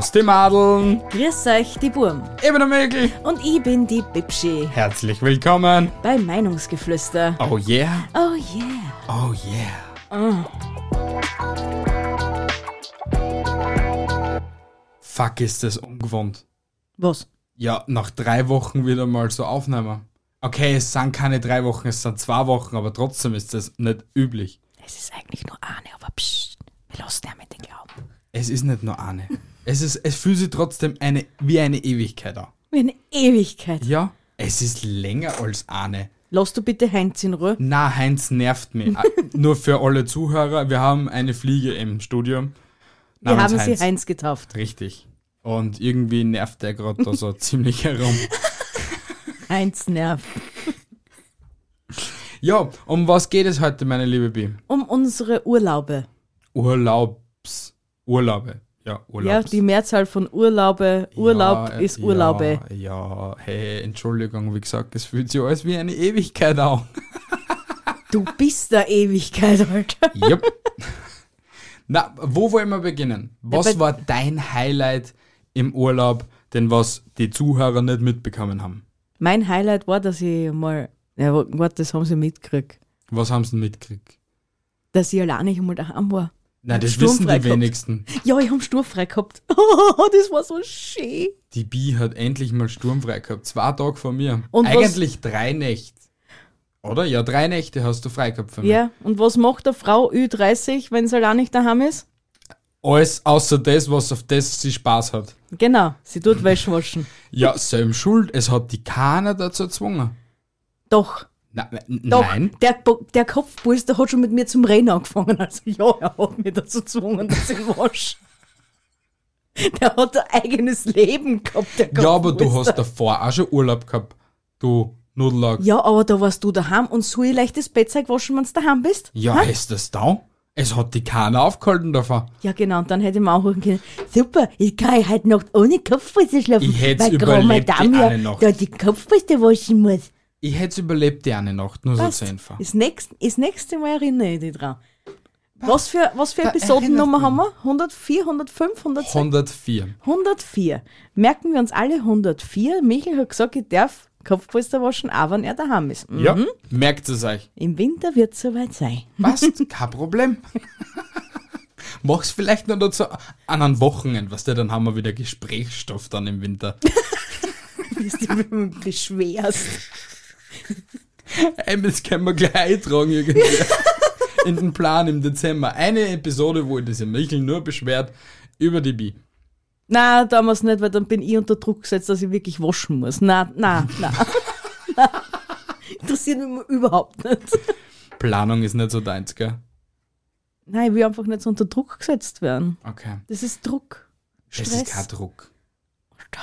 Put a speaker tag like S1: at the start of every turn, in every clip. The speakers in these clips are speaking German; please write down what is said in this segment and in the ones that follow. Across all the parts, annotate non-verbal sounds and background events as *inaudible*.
S1: Servus die Madeln.
S2: Grüß euch, die Burm.
S1: Ich bin der Mägel.
S2: Und ich bin die Bibschi
S1: Herzlich willkommen.
S2: bei Meinungsgeflüster.
S1: Oh yeah.
S2: Oh yeah.
S1: Oh yeah. Fuck, ist das ungewohnt.
S2: Was?
S1: Ja, nach drei Wochen wieder mal so aufnehmen. Okay, es sind keine drei Wochen, es sind zwei Wochen, aber trotzdem ist das nicht üblich.
S2: Es ist eigentlich nur eine, aber psst, wir lassen ja mit den Glauben.
S1: Es ist nicht nur eine. Es, ist, es fühlt sich trotzdem eine, wie eine Ewigkeit an.
S2: Wie eine Ewigkeit.
S1: Ja, es ist länger als eine.
S2: Lass du bitte Heinz in Ruhe.
S1: Na, Heinz nervt mich. Ah, *laughs* Nur für alle Zuhörer, wir haben eine Fliege im Studio.
S2: Wir haben sie Heinz getauft.
S1: Richtig. Und irgendwie nervt der gerade da so *laughs* ziemlich herum.
S2: Heinz nervt.
S1: Ja, um was geht es heute, meine liebe B?
S2: Um unsere Urlaube.
S1: Urlaubs. Urlaube. Ja,
S2: Ja,
S1: Urlaubs.
S2: die Mehrzahl von Urlaube. Urlaub
S1: Ja,
S2: ist
S1: ja,
S2: Urlaube.
S1: Ja, hey, Entschuldigung, wie gesagt, es fühlt sich alles wie eine Ewigkeit an.
S2: Du bist der Ewigkeit, Alter.
S1: Yep. Na, wo wollen wir beginnen? Was war dein Highlight im Urlaub, denn was die Zuhörer nicht mitbekommen haben?
S2: Mein Highlight war, dass ich mal, ja, warte, das haben sie mitgekriegt,
S1: Was haben sie denn mitgekriegt?
S2: dass ich alleine einmal daheim war.
S1: Nein, das
S2: Sturmfrei
S1: wissen die wenigsten.
S2: Ja, ich hab sturmfrei gehabt. *laughs* das war so schön.
S1: Die Bi hat endlich mal sturmfrei gehabt. Zwei Tage vor mir.
S2: Und was-
S1: Eigentlich drei Nächte. Oder? Ja, drei Nächte hast du frei gehabt von mir.
S2: Ja, und was macht eine Frau Ü30, wenn sie allein nicht daheim ist?
S1: Alles außer das, was auf das sie Spaß hat.
S2: Genau, sie tut *laughs* Wäsche waschen.
S1: Ja, selben Schuld. Es hat die keiner dazu gezwungen.
S2: Doch,
S1: Na, n-
S2: doch,
S1: nein.
S2: der, der Kopfpolster hat schon mit mir zum Reden angefangen. Also ja, er hat mich dazu gezwungen, dass ich wasche. Der hat ein eigenes Leben gehabt, der
S1: Ja, aber du hast davor auch schon Urlaub gehabt. Du Nudellack.
S2: Ja, aber da warst du daheim und soll ich leicht das Bettzeug waschen, wenn du daheim bist?
S1: Ja,
S2: Ha?
S1: ist das da? Es hat die keiner aufgehalten davon.
S2: Ja, genau, und dann hätte ich mir auch rufen können, super, ich kann heute Nacht ohne Kopfpolster schlafen,
S1: Ich hätt's
S2: weil Madame
S1: eine Nacht.
S2: da die Kopfpolster waschen muss.
S1: Ich hätte überlebt die eine Nacht, nur
S2: Passt.
S1: so zur Info.
S2: Das nächste, das nächste Mal erinnere ich dich dran. Was für, was für
S1: Da
S2: Episodennummer haben wir? 104, 105, 106?
S1: 104.
S2: 104. Merken wir uns alle 104. Michael hat gesagt, ich darf Kopfpolster waschen, auch wenn er daheim ist. Mhm.
S1: Ja, merkt es euch.
S2: Im Winter wird es soweit sein.
S1: Passt, *laughs* kein Problem. Mach's vielleicht noch dazu an einem Wochenende, was der dann haben wir wieder Gesprächsstoff dann im Winter. *laughs*
S2: Bis du beschwerst.
S1: Das können wir gleich eintragen irgendwie. *laughs* In den Plan im Dezember. Eine Episode, wo sich Michel nur beschwert über die Bi.
S2: Na, damals nicht, weil dann bin ich unter Druck gesetzt, dass ich wirklich waschen muss. Na, na, na. *laughs* Interessiert mich überhaupt nicht.
S1: Planung ist nicht so deins, gell?
S2: Nein, ich will einfach nicht so unter Druck gesetzt werden.
S1: Okay.
S2: Das ist Druck.
S1: Das
S2: Stress.
S1: ist kein Druck.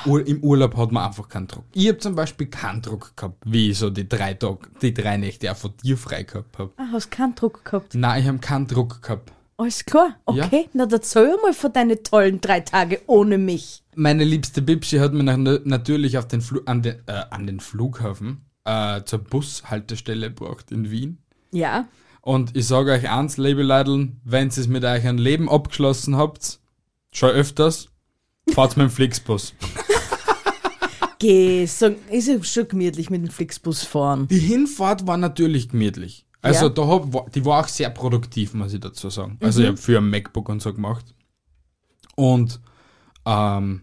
S1: Ur Im Urlaub hat man einfach keinen Druck. Ich habe zum Beispiel keinen Druck gehabt, wie ich so die drei Tage, die drei Nächte auch von dir frei gehabt habe.
S2: Ah, hast keinen Druck gehabt.
S1: Nein, ich habe keinen Druck gehabt.
S2: Alles klar, okay. Na, erzähl mal von deinen tollen drei Tage ohne mich.
S1: Meine liebste Bibschi hat mich natürlich auf den Flu an, den, äh, an den Flughafen äh, zur Bushaltestelle gebracht in Wien.
S2: Ja.
S1: Und ich sage euch eins, liebe Leute, wenn ihr es mit euch ein Leben abgeschlossen habt, schon öfters, fahrt mit dem Flixbus.
S2: Geh, so, ist ja schon gemütlich mit dem Flixbus fahren.
S1: Die Hinfahrt war natürlich gemütlich. Also
S2: Ja.
S1: da hab, die war auch sehr produktiv, muss ich dazu sagen. Also ich habe für ein MacBook und so gemacht. Und ähm,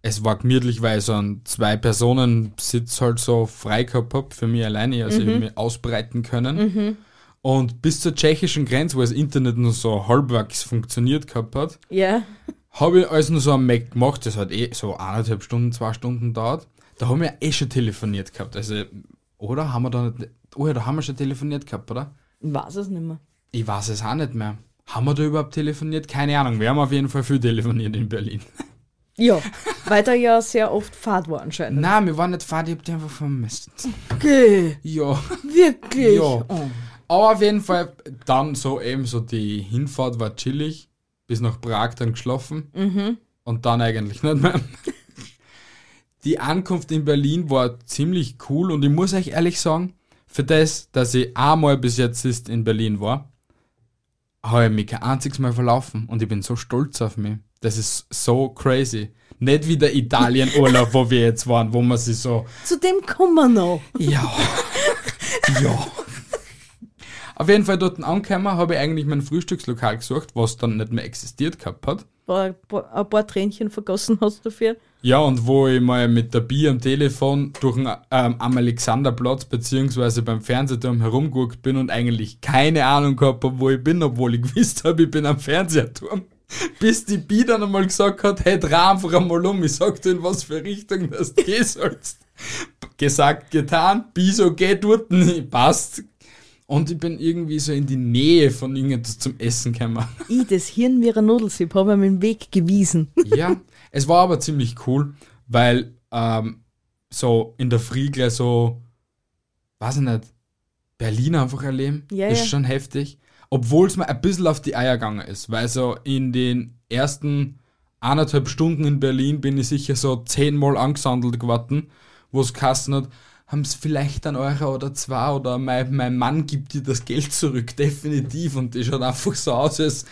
S1: es war gemütlich, weil ich so einen Zwei-Personen-Sitz halt so frei gehabt hab für mich alleine, also ich hab mich ausbreiten können. Und bis zur tschechischen Grenze, wo das Internet nur so halbwegs funktioniert gehabt hat,
S2: Ja.
S1: Habe ich also nur so ein Mac gemacht, das hat eh so eineinhalb Stunden, zwei Stunden dauert. Da haben wir eh schon telefoniert gehabt. Also, oder haben wir da nicht, oh ja, da haben wir schon telefoniert gehabt, oder?
S2: Ich weiß es nicht mehr.
S1: Ich weiß es auch nicht mehr. Haben wir da überhaupt telefoniert? Keine Ahnung. Wir haben auf jeden Fall viel telefoniert in Berlin.
S2: Ja, *laughs* weil da ja sehr oft Fahrt war anscheinend.
S1: Nein, wir waren nicht fahrt, ich hab die einfach vermisst.
S2: Geh,
S1: Ja.
S2: wirklich.
S1: Ja.
S2: Oh.
S1: Aber auf jeden Fall, dann so eben so die Hinfahrt war chillig. Bis nach Prag dann geschlafen. Und dann eigentlich nicht mehr. *laughs* Die Ankunft in Berlin war ziemlich cool und ich muss euch ehrlich sagen, für das, dass ich einmal bis jetzt ist in Berlin war, habe ich mich kein einziges Mal verlaufen und ich bin so stolz auf mich. Das ist so crazy. Nicht wie der Italienurlaub, *laughs* wo wir jetzt waren, wo man sich so,
S2: Zu dem kommen wir noch.
S1: ja, *laughs* ja. Auf jeden Fall dort angekommen, habe ich eigentlich mein Frühstückslokal gesucht, was dann nicht mehr existiert gehabt hat.
S2: Ein paar, ein paar Tränchen vergossen hast dafür.
S1: Ja, und wo ich mal mit der Bier am Telefon durch den, ähm, am Alexanderplatz beziehungsweise beim Fernsehturm herumgeguckt bin und eigentlich keine Ahnung gehabt habe, wo ich bin, obwohl ich *laughs* gewusst habe, ich bin am Fernsehturm. *laughs* Bis die Bi dann einmal gesagt hat, hey, dreh einfach einmal um, ich sag dir, in was für Richtung das gehen sollst. *laughs* Gesagt, getan, Bi so, geh dort, passt. Und ich bin irgendwie so in die Nähe von irgendetwas zum Essen gekommen.
S2: Ich, das Hirn wie ein Nudelsieb, habe ihm den Weg gewiesen.
S1: Ja, es war aber ziemlich cool, weil ähm, so in der Früh gleich so, weiß ich nicht, Berlin einfach erleben,
S2: Ja,
S1: ist
S2: ja.
S1: schon heftig. Obwohl es mir ein bisschen auf die Eier gegangen ist, weil so in den ersten eineinhalb Stunden in Berlin bin ich sicher so zehnmal angesandelt geworden, wo es Kassen hat, haben es vielleicht ein Euro oder zwei oder mein, mein Mann gibt dir das Geld zurück, definitiv. Und die schaut einfach so aus, als,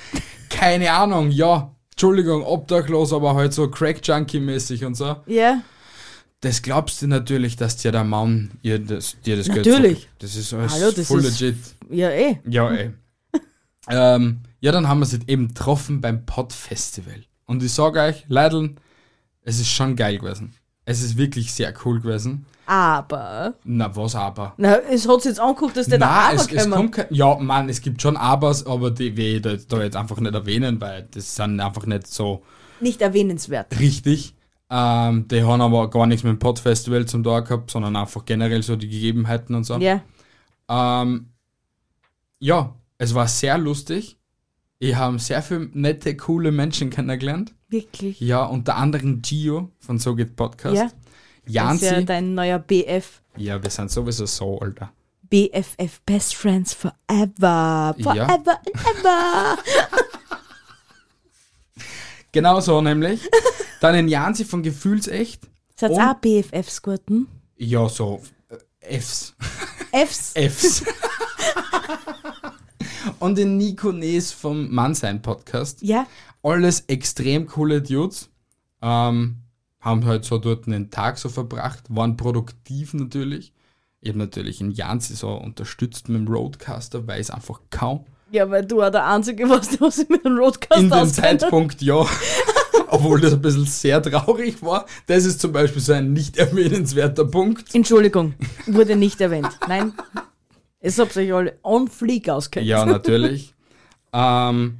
S1: keine Ahnung, ja, Entschuldigung, obdachlos, aber halt so Crack-Junkie-mäßig und so.
S2: Ja,
S1: Das glaubst du natürlich, dass dir der Mann ihr das, dir das Geld
S2: Natürlich.
S1: Das ist alles
S2: Hallo, das
S1: voll
S2: ist-
S1: legit.
S2: ja eh.
S1: Ja, ey. *laughs* ähm, ja, dann haben wir sie eben getroffen beim Pod-Festival. Und ich sage euch, Leideln, es ist schon geil gewesen. Es ist wirklich sehr cool gewesen.
S2: Aber,
S1: Na, was aber?
S2: na, es hat sich jetzt angeguckt, dass der da aber
S1: es, es kommt kein, ja, Mann, es gibt schon Abers, aber die will ich da, da jetzt einfach nicht erwähnen, weil das sind einfach nicht so
S2: Nicht erwähnenswert.
S1: richtig. Ähm, die haben aber gar nichts mit dem Pod-Festival zum Tag gehabt, sondern einfach generell so die Gegebenheiten und so.
S2: Ja,
S1: Ähm, ja, es war sehr lustig. Ich habe sehr viele nette, coole Menschen kennengelernt.
S2: Wirklich.
S1: Ja, unter anderem Gio von So geht Podcast.
S2: Ja, das ist ja
S1: Janzi.
S2: dein neuer BF.
S1: Ja, wir sind sowieso so, Alter.
S2: BFF, Best Friends Forever. Forever and ever. *laughs*
S1: Genau so nämlich. Dann den Janzi von Gefühlsecht.
S2: Seid auch BFFs guten?
S1: Ja, so äh, Fs.
S2: Fs?
S1: Fs. *laughs* Und den Nico Nees vom Mannsein Podcast.
S2: Ja,
S1: Alles extrem coole Dudes. Ähm, haben halt so dort einen Tag so verbracht, waren produktiv natürlich. Ich habe natürlich in Janzi so unterstützt mit dem Roadcaster, weil es einfach kaum.
S2: ja, weil du auch der Einzige warst, der sich mit dem Roadcaster
S1: In dem. Zeitpunkt ja. *laughs* Obwohl das ein bisschen sehr traurig war. Das ist zum Beispiel so ein nicht erwähnenswerter Punkt.
S2: Entschuldigung, wurde nicht erwähnt. Nein, es habt euch alle on fleek auskennt.
S1: Ja, natürlich. ähm,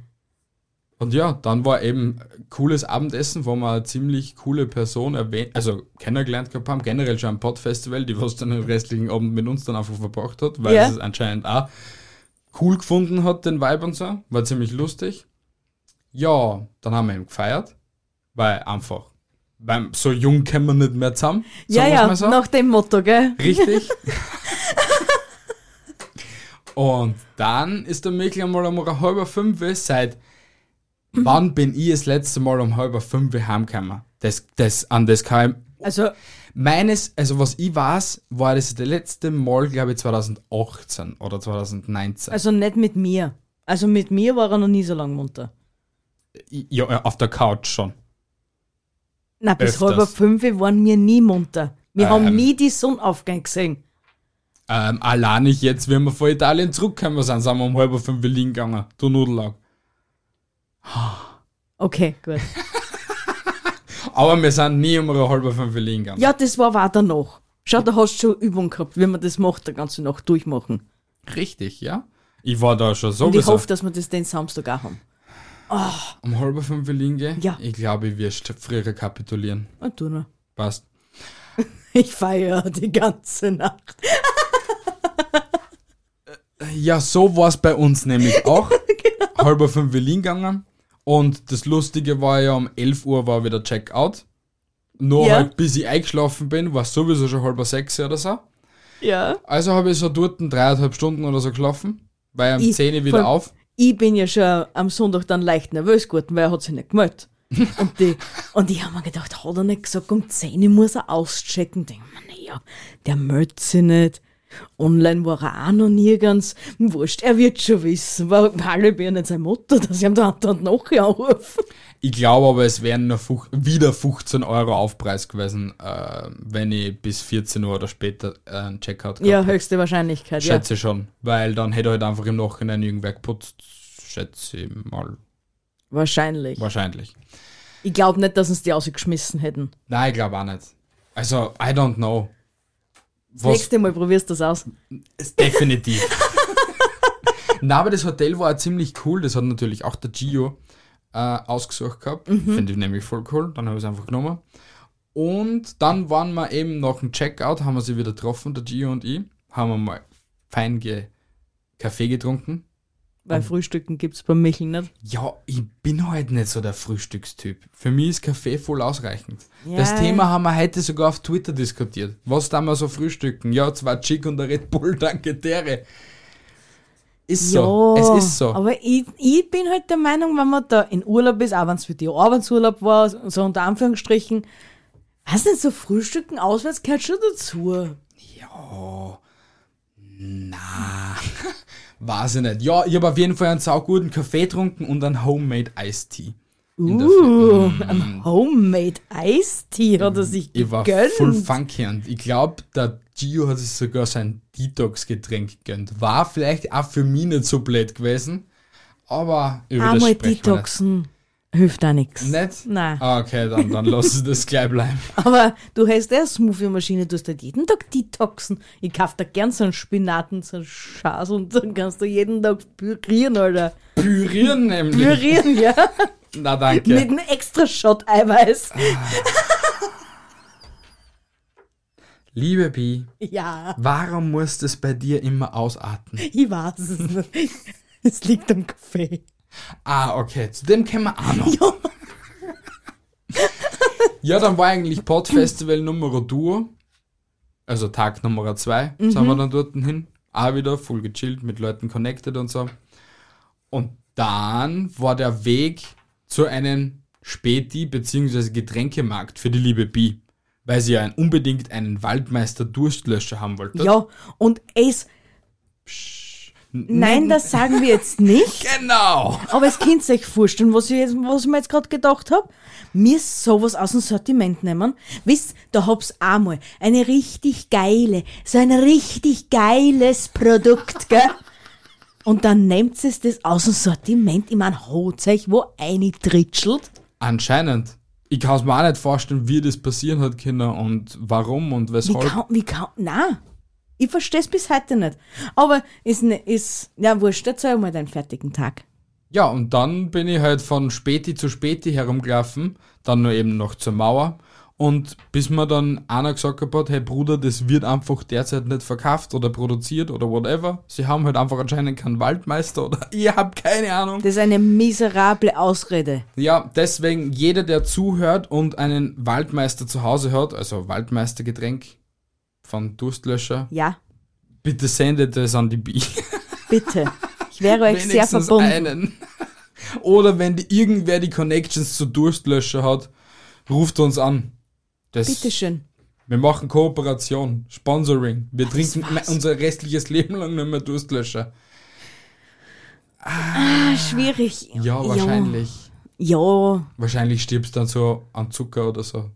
S1: und ja, dann war eben cooles Abendessen, wo wir eine ziemlich coole Person erwähnt, also kennengelernt gehabt haben, generell schon am Pod-Festival, die was dann den restlichen Abend mit uns dann einfach verbracht hat, weil
S2: Ja.
S1: es anscheinend auch cool gefunden hat, den Vibe und so. War ziemlich lustig. Ja, dann haben wir ihn gefeiert, weil einfach, beim so jung kommen wir nicht mehr zusammen.
S2: ja, ja
S1: so.
S2: nach dem Motto, gell?
S1: Richtig. *laughs* Und dann ist der Mikl einmal um halb fünf seit wann bin ich das letzte Mal um halb fünf heimgekommen? Das, das, an das kann ich,
S2: Also,
S1: meines, also was ich weiß, war das das letzte Mal, glaube ich, 2018 oder 2019.
S2: also nicht mit mir. Also mit mir war er noch nie so lang munter.
S1: ja, ja, auf der Couch schon.
S2: Na, bis
S1: Öfters.
S2: halb fünf waren wir nie munter. Wir
S1: Ähm.
S2: haben nie die Sonnenaufgang gesehen.
S1: Ähm, allein nicht jetzt, wenn wir von Italien zurückgekommen sind, sind wir um halb fünf liegen gegangen. Du Nudelag. *gasps*
S2: Okay, gut. *laughs*
S1: Aber wir sind nie um halb fünf liegen gegangen.
S2: Ja, das war weiter noch. Schau, da hast du schon Übung gehabt, wie man das macht, die ganze Nacht durchmachen.
S1: Richtig, ja. Ich war da schon
S2: Und ich hoffe, dass wir das den Samstag auch haben.
S1: um halb fünf liegen gehen?
S2: Ja.
S1: Ich glaube, ich werde früher kapitulieren.
S2: Und du noch.
S1: Passt. *laughs*
S2: Ich feiere die ganze Nacht. *laughs*
S1: Ja, so war es bei uns nämlich *laughs* auch.
S2: Genau.
S1: Halb fünf liegen gegangen. Und das Lustige war ja, um 11 Uhr war wieder Checkout. Nur
S2: Ja.
S1: halt, bis ich eingeschlafen bin, war sowieso schon halb sechs oder so.
S2: Ja.
S1: Also habe ich so dort dreieinhalb Stunden oder so geschlafen. Weil um
S2: Ich-
S1: 10 Uhr wieder auf.
S2: Ich bin ja schon am Sonntag dann leicht nervös geworden, weil er hat sich nicht gemeldet. *laughs* und, die, und ich habe mir gedacht, hat er nicht gesagt, um 10 Uhr muss er auschecken. Denk mir, naja, der meldet sich nicht. Online war er auch noch nirgends. Wurscht, er wird schon wissen. War Hallebi ja nicht sein Motto, dass ich ihm da und nachher anrufen.
S1: Ich glaube aber, es wären nur wieder 15 Euro Aufpreis gewesen, äh, wenn ich bis 14 Uhr oder später äh, einen Checkout gehabt
S2: Ja, höchste Wahrscheinlichkeit, ja.
S1: Schätze schon. Weil dann hätte er halt einfach im Nachhinein irgendwer geputzt. Schätze ich mal.
S2: Wahrscheinlich.
S1: Wahrscheinlich.
S2: Ich glaube nicht, dass uns die ausgeschmissen hätten.
S1: Nein, ich glaube auch nicht. Also, I don't know.
S2: Das
S1: Was
S2: nächste Mal probierst du das aus.
S1: ist definitiv. *laughs* Na, aber das Hotel war auch ziemlich cool. Das hat natürlich auch der Gio äh, ausgesucht gehabt. Finde ich nämlich voll cool. Dann habe ich es einfach genommen. Und dann waren wir eben nach dem Checkout, haben wir sie wieder getroffen, der Gio und ich. Haben wir mal fein ge Kaffee getrunken.
S2: Weil Frühstücken gibt's beim Michel nicht.
S1: Ja, ich bin halt nicht so der Frühstückstyp. Für mich ist Kaffee voll ausreichend.
S2: Ja.
S1: Das Thema haben wir heute sogar auf Twitter diskutiert. Was da mal so frühstücken? Ja, zwei Chick und ein Red Bull, *laughs* danke Tere. Ist so.
S2: Ja,
S1: es ist so.
S2: Aber ich, ich bin halt der Meinung, wenn man da in Urlaub ist, auch wenn es für die Arbeitsurlaub war, so unter Anführungsstrichen, was denn so Frühstücken auswärts gehört schon dazu.
S1: Ja. Na. *laughs* Weiß ich nicht. Ja, ich habe auf jeden Fall einen sauguten Kaffee getrunken und einen Homemade Früh.
S2: Uh, ein Homemade Tea hat er sich
S1: Ich war
S2: gegönnt.
S1: voll funky und ich glaube, der Gio hat sich sogar sein Detox-Getränk gegönnt. War vielleicht auch für mich nicht so blöd gewesen, aber über das
S2: Einmal
S1: sprechen wir
S2: Detoxen hilft auch nichts.
S1: nicht.
S2: Nein.
S1: Ah, okay, dann, dann lass ich das gleich bleiben. *laughs*
S2: Aber du hast ja eine Smoothie-Maschine, du hast halt jeden Tag Detoxen. Ich kauf da gern so einen Spinaten, so einen Schaß und dann kannst du jeden Tag pürieren, Alter.
S1: Pürieren nämlich.
S2: Pürieren, ja. *laughs*
S1: Na danke.
S2: Mit einem extra Shot Eiweiß.
S1: Liebe Bi,
S2: Ja,
S1: warum muss das bei dir immer ausatmen?
S2: ich weiß es nicht. Es liegt am Kaffee.
S1: Ah, okay, zu dem kommen wir auch noch. *laughs*
S2: Ja.
S1: Dann war eigentlich Podfestival Nummer Duo. Also Tag Nummer 2 sind wir dann dort hin. Auch wieder voll gechillt, mit Leuten connected und so. Und dann war der Weg zu einem Späti bzw. Getränkemarkt für die liebe Bi. Weil sie ja unbedingt einen Waldmeister Durstlöscher haben wollte.
S2: Ja, und es. Nein, das sagen wir jetzt nicht.
S1: Genau!
S2: Aber es könnt ihr euch vorstellen, was ich, jetzt, was ich mir jetzt gerade gedacht habe. Mir sowas aus dem Sortiment nehmen. Wisst, da hab's einmal eine richtig geile, so ein richtig geiles Produkt, gell? Und dann nehmt es das aus dem Sortiment, ich mein, holt euch wo eintritschelt.
S1: Anscheinend. Ich kann es mir auch nicht vorstellen, wie das passieren hat können und warum und
S2: Wie
S1: weshalb.
S2: kann, wie kann, na, ich versteh's bis heute nicht. Aber ist, ist, ja, wurscht, erzähl mal deinen fertigen Tag.
S1: Ja, und dann bin ich halt von Späti zu Späti herumgelaufen, dann nur eben noch zur Mauer. Und bis mir dann einer gesagt hat, hey Bruder, das wird einfach derzeit nicht verkauft oder produziert oder whatever. Sie haben halt einfach anscheinend keinen Waldmeister oder *laughs* ich hab keine Ahnung.
S2: Das ist eine miserable Ausrede.
S1: Ja, deswegen jeder, der zuhört und einen Waldmeister zu Hause hat, also Waldmeistergetränk von Durstlöscher,
S2: Ja,
S1: bitte sendet es an die Bi.
S2: bitte. Ich wäre euch sehr verbunden.
S1: einen. Oder wenn die, irgendwer die Connections zu Durstlöscher hat, ruft uns an. Das,
S2: Bitteschön.
S1: Wir machen Kooperation, Sponsoring. Wir trinken
S2: war's.
S1: unser restliches Leben lang nicht mehr Durstlöscher.
S2: Ah, schwierig.
S1: Ja, wahrscheinlich.
S2: Ja,
S1: Wahrscheinlich stirbst du dann so an Zucker oder so.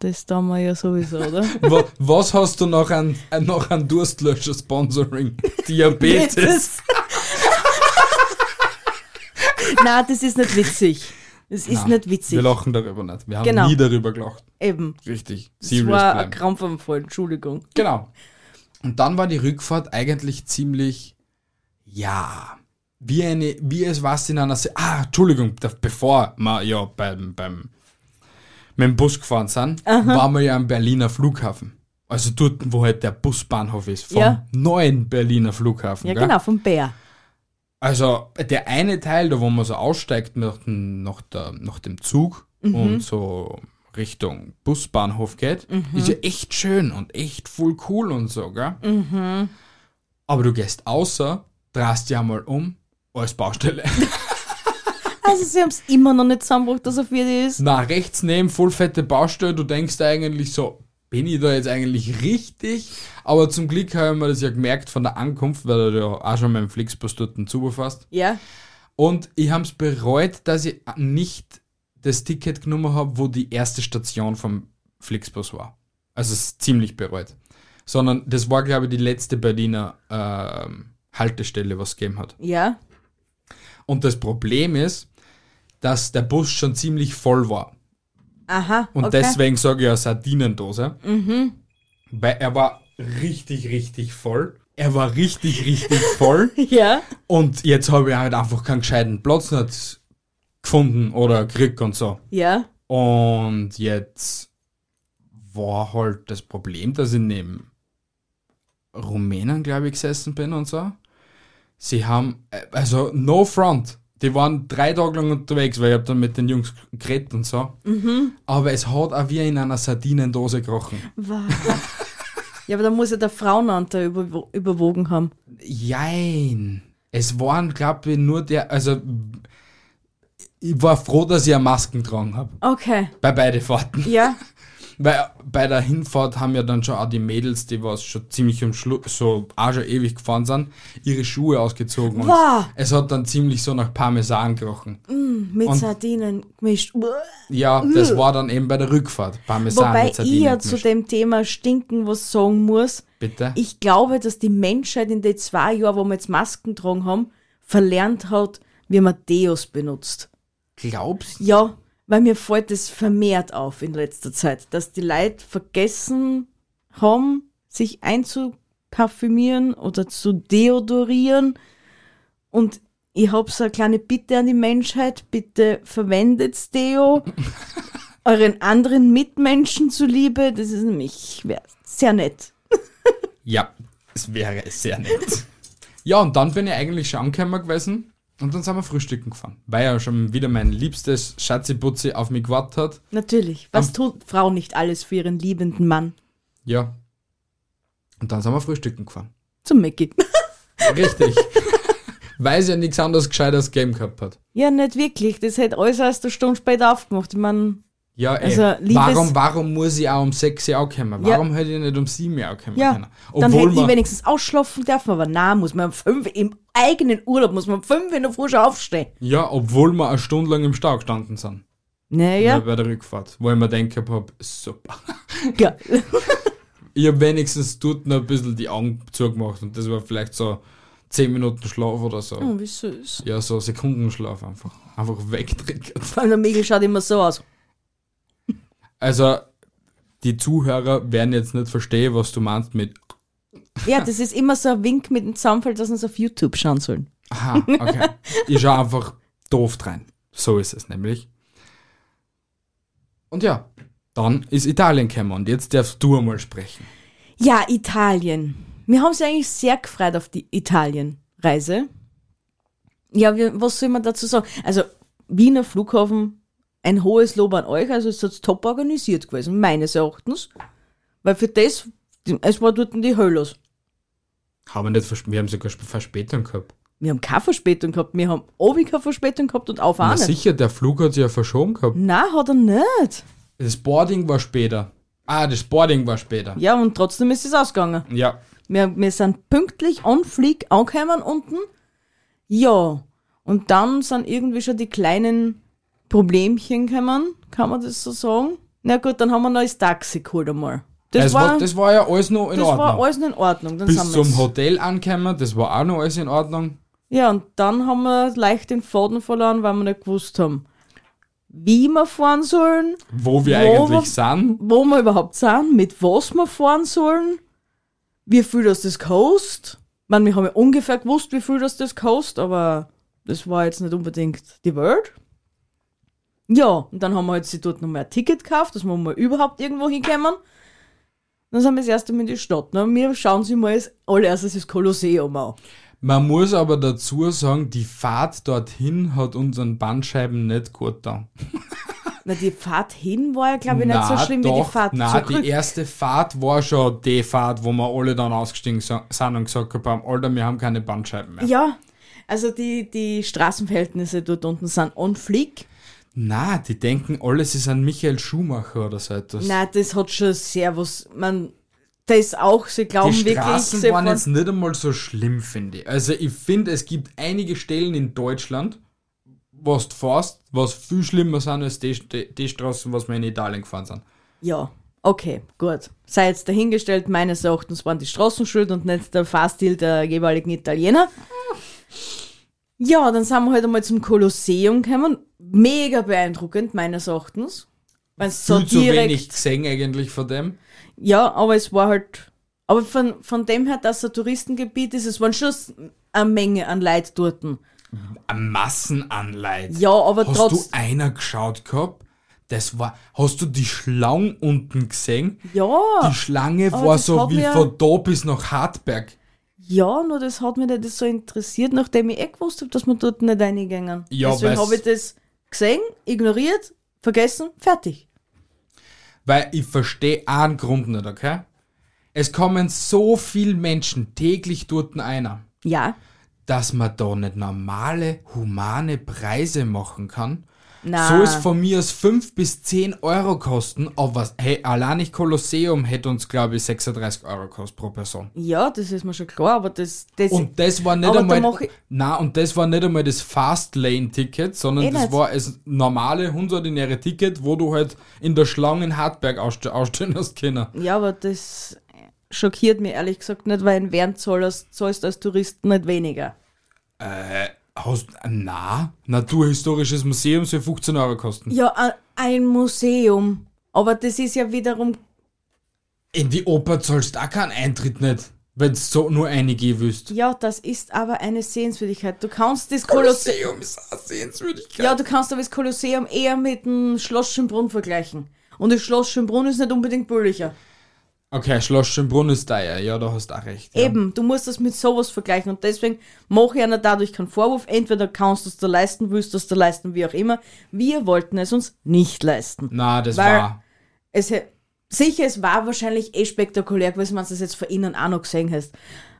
S2: Das tun wir ja sowieso, oder? *laughs*
S1: Wa- Was hast du noch an, äh, noch an Durstlöscher-Sponsoring? Diabetes. *laughs*
S2: Nein, das ist nicht witzig. Das ist
S1: Nein,
S2: nicht witzig.
S1: Wir lachen darüber nicht. Wir haben
S2: Genau.
S1: nie darüber gelacht.
S2: Eben.
S1: Richtig.
S2: Das
S1: Serious
S2: war
S1: bleiben.
S2: ein Krampfanfall, Entschuldigung.
S1: Genau. Und dann war die Rückfahrt eigentlich ziemlich, ja, wie eine, wie es was in einer, Se ah, Entschuldigung, bevor wir ja beim, beim, mit dem Bus gefahren sind, waren wir ja am Berliner Flughafen. Also dort, wo halt der Busbahnhof ist, vom
S2: Ja.
S1: neuen Berliner Flughafen.
S2: Ja,
S1: gell?
S2: genau, vom Bär.
S1: Also der eine Teil, da wo man so aussteigt nach dem, nach der, nach dem Zug
S2: Mhm.
S1: und so Richtung Busbahnhof geht,
S2: Mhm.
S1: ist ja echt schön und echt voll cool und so, gell?
S2: Mhm.
S1: Aber du gehst außer, drehst ja mal um, als Baustelle. *laughs*
S2: Also sie haben es immer noch nicht zusammengebracht, dass er für die ist.
S1: Na, rechts neben voll fette Baustelle, du denkst eigentlich so, bin ich da jetzt eigentlich richtig? Aber zum Glück habe ich mir das ja gemerkt von der Ankunft, weil du ja auch schon meinen Flixbus dort zugefasst.
S2: Ja.
S1: Und ich habe es bereut, dass ich nicht das Ticket genommen habe, wo die erste Station vom Flixbus war. Also es ist ziemlich bereut. Sondern das war, glaube ich, die letzte Berliner ähm, Haltestelle, was es gegeben hat.
S2: Ja.
S1: Und das Problem ist, dass der Bus schon ziemlich voll war.
S2: Aha.
S1: Und
S2: okay.
S1: deswegen sage ich ja Sardinendose. Weil er war richtig, richtig voll. Er war richtig, richtig *laughs* voll.
S2: Ja.
S1: Und jetzt habe ich halt einfach keinen gescheiten Platz nicht gefunden oder gekriegt und so.
S2: Ja.
S1: Und jetzt war halt das Problem, dass ich neben Rumänen, glaube ich, gesessen bin und so. Sie haben, äh, also no front. Die waren drei Tage lang unterwegs, weil ich hab dann mit den Jungs geredet und so. Aber es hat auch wie in einer Sardinendose gerochen.
S2: Wow. *laughs* ja, aber da muss ja der Frauenanteil über, überwogen haben.
S1: Jein. Es waren, glaube ich, nur der, also ich war froh, dass ich eine Masken getragen habe.
S2: Okay.
S1: Bei beide Fahrten.
S2: Ja. *laughs*
S1: Weil bei der Hinfahrt haben ja dann schon auch die Mädels, die was schon ziemlich am Schluss, so auch schon ewig gefahren sind, ihre Schuhe ausgezogen. Und
S2: Wow.
S1: es hat dann ziemlich so nach Parmesan gerochen.
S2: Mit
S1: Und-
S2: Sardinen gemischt.
S1: Ja, das war dann eben bei der Rückfahrt. Parmesan
S2: Wobei
S1: mit
S2: ich
S1: Sardinen
S2: ja zu
S1: gemischt.
S2: dem Thema Stinken was sagen muss.
S1: Bitte?
S2: Ich glaube, dass die Menschheit in den zwei Jahren, wo wir jetzt Masken getragen haben, verlernt hat, wie man Deos benutzt.
S1: Glaubst du?
S2: Ja, weil mir fällt es vermehrt auf in letzter Zeit, dass die Leute vergessen haben, sich einzuparfümieren oder zu deodorieren. Und ich habe so eine kleine Bitte an die Menschheit, bitte verwendet Deo *laughs* euren anderen Mitmenschen zuliebe. Das ist nämlich sehr nett.
S1: Ja, es wäre sehr nett. ja, und dann bin ich eigentlich schon angekommen gewesen und dann sind wir frühstücken gefahren. Weil ja schon wieder mein liebstes Schatziputzi auf mich gewartet hat.
S2: Natürlich. Was
S1: Am-
S2: tut Frau nicht alles für ihren liebenden Mann?
S1: Ja. Und dann sind wir frühstücken gefahren.
S2: Zum Mickey. *laughs*
S1: Richtig. Weil es ja nichts anderes Gescheites Game gehabt hat.
S2: ja, nicht wirklich. Das hätte alles erst eine Stunde später aufgemacht. Ich meine,
S1: Ja, ey.
S2: Also, liebes-
S1: warum, warum muss ich auch um 6 Uhr auch kommen?
S2: Ja.
S1: Warum hätte ich nicht um 7 Uhr auch kommen
S2: Ja,
S1: können?
S2: dann hätte ich wenigstens ausschlafen dürfen, aber na muss man um fünf, im eigenen Urlaub muss man um fünf in der Früh schon aufstehen.
S1: ja, obwohl wir eine Stunde lang im Stau gestanden sind.
S2: Naja,
S1: Bei der Rückfahrt. Wo ich mir denke, hab, super. *laughs* *laughs*
S2: ja.
S1: Ich habe wenigstens dort noch ein bisschen die Augen zugemacht und das war vielleicht so 10 Minuten Schlaf oder so.
S2: Oh, wie süß.
S1: Ja, so Sekundenschlaf einfach. Einfach wegtriggert.
S2: Vor allem der Miguel schaut immer so aus.
S1: Also, die Zuhörer werden jetzt nicht verstehen, was du meinst mit
S2: Ja, das ist immer so ein Wink mit dem Zaunfall, dass wir es auf YouTube schauen sollen.
S1: Aha, okay. ich schaue einfach doof rein. So ist es nämlich. Und ja, dann ist Italien gekommen und jetzt darfst du einmal sprechen.
S2: Ja, Italien. Wir haben uns eigentlich sehr gefreut auf die Italien-Reise. Ja, wir, was soll man dazu sagen? Also, Wiener Flughafen, ein hohes Lob an euch. Also, es ist top organisiert gewesen, meines Erachtens. Weil für das, es war dort die Hölle los.
S1: Haben wir, nicht wir haben sogar Sp- Verspätung gehabt.
S2: Wir haben keine Verspätung gehabt. Wir haben oben keine Verspätung gehabt und auf
S1: Na
S2: nicht.
S1: sicher, der Flug hat sich ja verschoben gehabt.
S2: Nein, hat er nicht.
S1: Das Boarding war später. Ah, das Boarding war später.
S2: Ja, und trotzdem ist es ausgegangen.
S1: Ja.
S2: Wir, wir sind pünktlich on fleek angekommen unten. Ja, und dann sind irgendwie schon die kleinen Problemchen gekommen, kann man das so sagen? Na gut, dann haben wir noch das Taxi geholt einmal. Das,
S1: Das,
S2: war,
S1: war, das war ja alles noch in
S2: das
S1: Ordnung.
S2: war alles noch in Ordnung. Dann
S1: Bis zum Hotel angekommen, das war auch noch alles in Ordnung.
S2: Ja, und dann haben wir leicht den Faden verloren, weil wir nicht gewusst haben, wie wir fahren sollen,
S1: Wo wir
S2: Wo
S1: eigentlich
S2: wir-
S1: sind.
S2: wo wir überhaupt sind, mit was wir fahren sollen, wie viel das das kostet. Ich meine, wir haben ja ungefähr gewusst, wie viel das das kostet, aber das war jetzt nicht unbedingt die Welt. Ja, und dann haben wir jetzt dort nochmal ein Ticket gekauft, dass wir mal überhaupt irgendwo hinkommen. Dann sind wir das erste Mal in die Stadt. Ne? Wir schauen sie mal als allererstes das Kolosseum an.
S1: Man muss aber dazu sagen, die Fahrt dorthin hat unseren Bandscheiben nicht gut getan. *laughs*
S2: Na, die Fahrt hin war ja, glaube ich, nicht so
S1: Na,
S2: schlimm wie die
S1: doch,
S2: Fahrt
S1: na,
S2: zurück.
S1: die erste Fahrt war schon die Fahrt, wo wir alle dann ausgestiegen so- sind und gesagt haben, Alter, wir haben keine Bandscheiben mehr.
S2: Ja, also die, die Straßenverhältnisse dort unten sind on fleek.
S1: Na, die denken, alles ist ein Michael Schumacher oder so etwas.
S2: Nein, das hat schon sehr was. Man, das auch, sie glauben
S1: die
S2: wirklich,
S1: Straßen
S2: sie
S1: waren jetzt nicht einmal so schlimm, finde ich. Also ich finde, es gibt einige Stellen in Deutschland, was du fährst, was viel schlimmer sind als die, die, die Straßen, was wir in Italien gefahren sind.
S2: Ja, okay, gut. Sei jetzt dahingestellt, meines Erachtens waren die Straßen schuld und nicht der Fahrstil der jeweiligen Italiener. Ja, dann sind wir halt einmal zum Kolosseum gekommen. Mega beeindruckend, meines Erachtens. Wenn's so
S1: Viel zu wenig gesehen eigentlich von dem.
S2: Ja, aber es war halt. Aber von, von dem her, dass es ein Touristengebiet ist, es waren schon eine Menge an Leid dort.
S1: Eine Massenanleitung.
S2: Ja, aber
S1: Hast
S2: trotz.
S1: du einer geschaut gehabt? Das war, hast du die Schlange unten gesehen?
S2: Ja,
S1: Die Schlange war so wie von da bis nach Hartberg.
S2: Ja, nur das hat mich nicht so interessiert, nachdem ich eh gewusst habe, dass wir dort nicht reingängen.
S1: Ja,
S2: Deswegen habe ich das gesehen, ignoriert, vergessen, fertig.
S1: Weil ich verstehe einen Grund nicht, okay? Es kommen so viele Menschen täglich dort einer,
S2: Ja,
S1: dass man da nicht normale, humane Preise machen kann.
S2: Na.
S1: So ist von mir aus 5 bis 10 Euro kosten, aber hey, allein nicht Kolosseum hätte uns, glaube ich, 36 Euro gekostet pro Person.
S2: Ja, das ist mir schon klar, aber das. das
S1: Und das war nicht
S2: da
S1: einmal.
S2: ich-
S1: Na, und das war nicht einmal das Fastlane-Ticket, sondern
S2: Eh
S1: das
S2: nicht.
S1: war das normale, hundordinäre Ticket, wo du halt in der Schlange in Hartberg ausste ausstehen hast können.
S2: ja, aber das schockiert mich ehrlich gesagt nicht, weil in Wern zahlst, zahlst als Tourist nicht weniger.
S1: Äh, hast, na, Naturhistorisches Museum soll 15 Euro kosten.
S2: Ja, ein Museum. Aber das ist ja wiederum.
S1: In die Oper zahlst du auch keinen Eintritt nicht, wenn du so nur einige wüsst.
S2: Ja, das ist aber eine Sehenswürdigkeit. Du kannst das Kolosseum.
S1: Kolosseum ist eine Sehenswürdigkeit.
S2: Ja, du kannst aber das Kolosseum eher mit dem Schloss Schönbrunn vergleichen. Und das Schloss Schönbrunn ist nicht unbedingt billiger.
S1: Okay, Schloss Schönbrunn ist teuer, ja, da hast du auch recht. Ja.
S2: Eben, du musst das mit sowas vergleichen. Und deswegen mache ich einer dadurch keinen Vorwurf. Entweder kannst du es dir leisten, willst du es dir leisten, wie auch immer. Wir wollten es uns nicht leisten.
S1: Na, das war.
S2: Es, sicher, es war wahrscheinlich eh spektakulär gewesen, wenn du das jetzt von innen auch noch gesehen hast.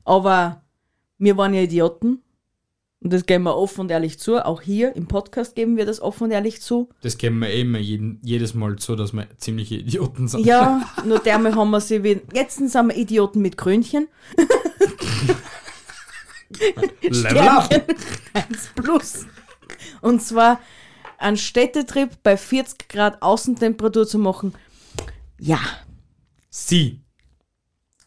S2: Aber wir waren ja Idioten. Und das geben wir offen und ehrlich zu. Auch hier im Podcast geben wir das offen und ehrlich zu.
S1: Das geben wir eh immer jeden, jedes Mal zu, dass wir ziemliche Idioten sind.
S2: Ja, *laughs* nur dermal haben wir sie wie. Jetzt sind wir Idioten mit Krönchen.
S1: Level up!
S2: Sternchen 1 plus. Und zwar einen Städtetrip bei 40 Grad Außentemperatur zu machen. Ja,
S1: Sie.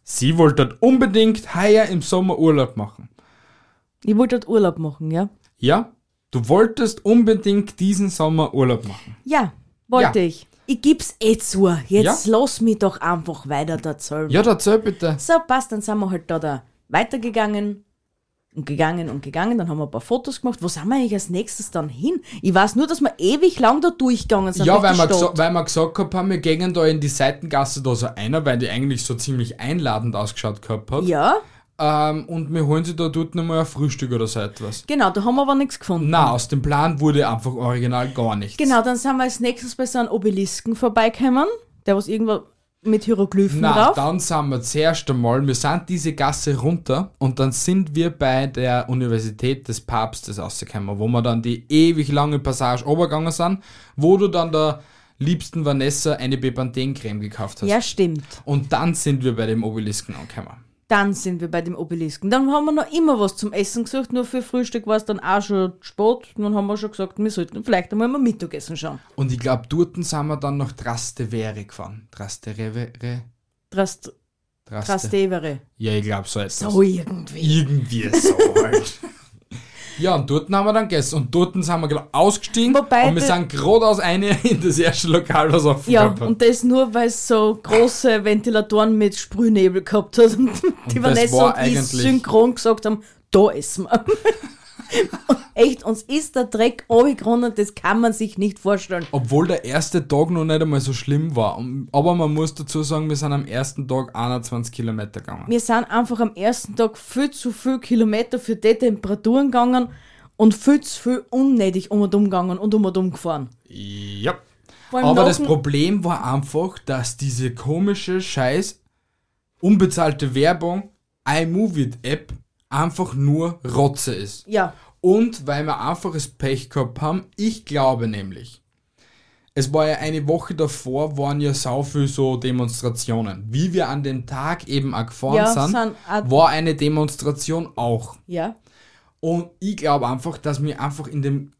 S1: Sie wollte unbedingt heuer im Sommer Urlaub machen.
S2: Ich wollte dort Urlaub machen, ja?
S1: Ja? Du wolltest unbedingt diesen Sommer Urlaub machen.
S2: Ja, wollte
S1: Ja.
S2: ich. Ich gib's eh zu. Jetzt
S1: Ja.
S2: lass mich doch einfach weiter erzählen.
S1: Ja, erzähl bitte.
S2: So, passt, dann sind wir halt da, da weitergegangen und gegangen und gegangen. Dann haben wir ein paar Fotos gemacht. Wo sind wir eigentlich als nächstes dann hin? Ich weiß nur, dass wir ewig lang da durchgegangen sind.
S1: Ja, weil wir, weil wir gesagt gehabt haben, wir gehen da in die Seitengasse da so einer, weil die eigentlich so ziemlich einladend ausgeschaut gehabt hat.
S2: Ja,
S1: Ähm, und wir holen sie da dort nochmal ein Frühstück oder so etwas.
S2: genau, da haben wir aber nichts gefunden.
S1: Na, aus dem Plan wurde einfach original gar nichts.
S2: Genau, dann sind wir als nächstes bei so einem Obelisken vorbeigekommen, der was irgendwo mit Hieroglyphen
S1: Na,
S2: drauf.
S1: dann sind wir zuerst einmal, wir sind diese Gasse runter und dann sind wir bei der Universität des Papstes rausgekommen, wo wir dann die ewig lange Passage obergegangen sind, wo du dann der liebsten Vanessa eine Bepanthen-Creme gekauft hast.
S2: Ja, stimmt.
S1: Und dann sind wir bei dem Obelisken angekommen.
S2: Dann sind wir bei dem Obelisken. Dann haben wir noch immer was zum Essen gesucht, nur für Frühstück war es dann auch schon spät. Dann haben wir schon gesagt, wir sollten vielleicht einmal mal Mittagessen schauen.
S1: Und ich glaube, dort sind wir dann nach Trastevere gefahren. Trastevere?
S2: Trast
S1: Traste.
S2: Trastevere.
S1: Ja, ich glaube so etwas.
S2: So irgendwie.
S1: Irgendwie so halt. *laughs* Ja, und dort haben wir dann gegessen. Und dort sind wir glaub, ausgestiegen.
S2: Wobei
S1: und wir sind geradeaus eine *laughs* in das erste Lokal, was offen
S2: Ja,
S1: hat.
S2: und das nur, weil es so große Ventilatoren mit Sprühnebel gehabt hat. *laughs* Und die
S1: das
S2: Vanessa
S1: war
S2: und ich synchron gesagt haben, da essen wir. *laughs* *laughs* echt, uns ist der Dreck runtergeronnen, das kann man sich nicht vorstellen.
S1: Obwohl der erste Tag noch nicht einmal so schlimm war. Aber man muss dazu sagen, wir sind am ersten Tag 21 Kilometer gegangen.
S2: Wir sind einfach am ersten Tag viel zu viel Kilometer für die Temperaturen gegangen und viel zu viel unnötig um und um gegangen und um und um gefahren.
S1: Ja. Aber das Problem war einfach, dass diese komische, scheiß, unbezahlte Werbung, iMovie-App, einfach nur Rotze ist.
S2: Ja,
S1: Und weil wir einfach das Pech gehabt haben, ich glaube nämlich, es war ja eine Woche davor, waren ja sau viel so Demonstrationen. Wie wir an dem Tag eben auch gefahren
S2: Ja,
S1: sind,
S2: sind
S1: war eine Demonstration auch.
S2: Ja.
S1: Und ich glaube einfach, dass wir einfach in dem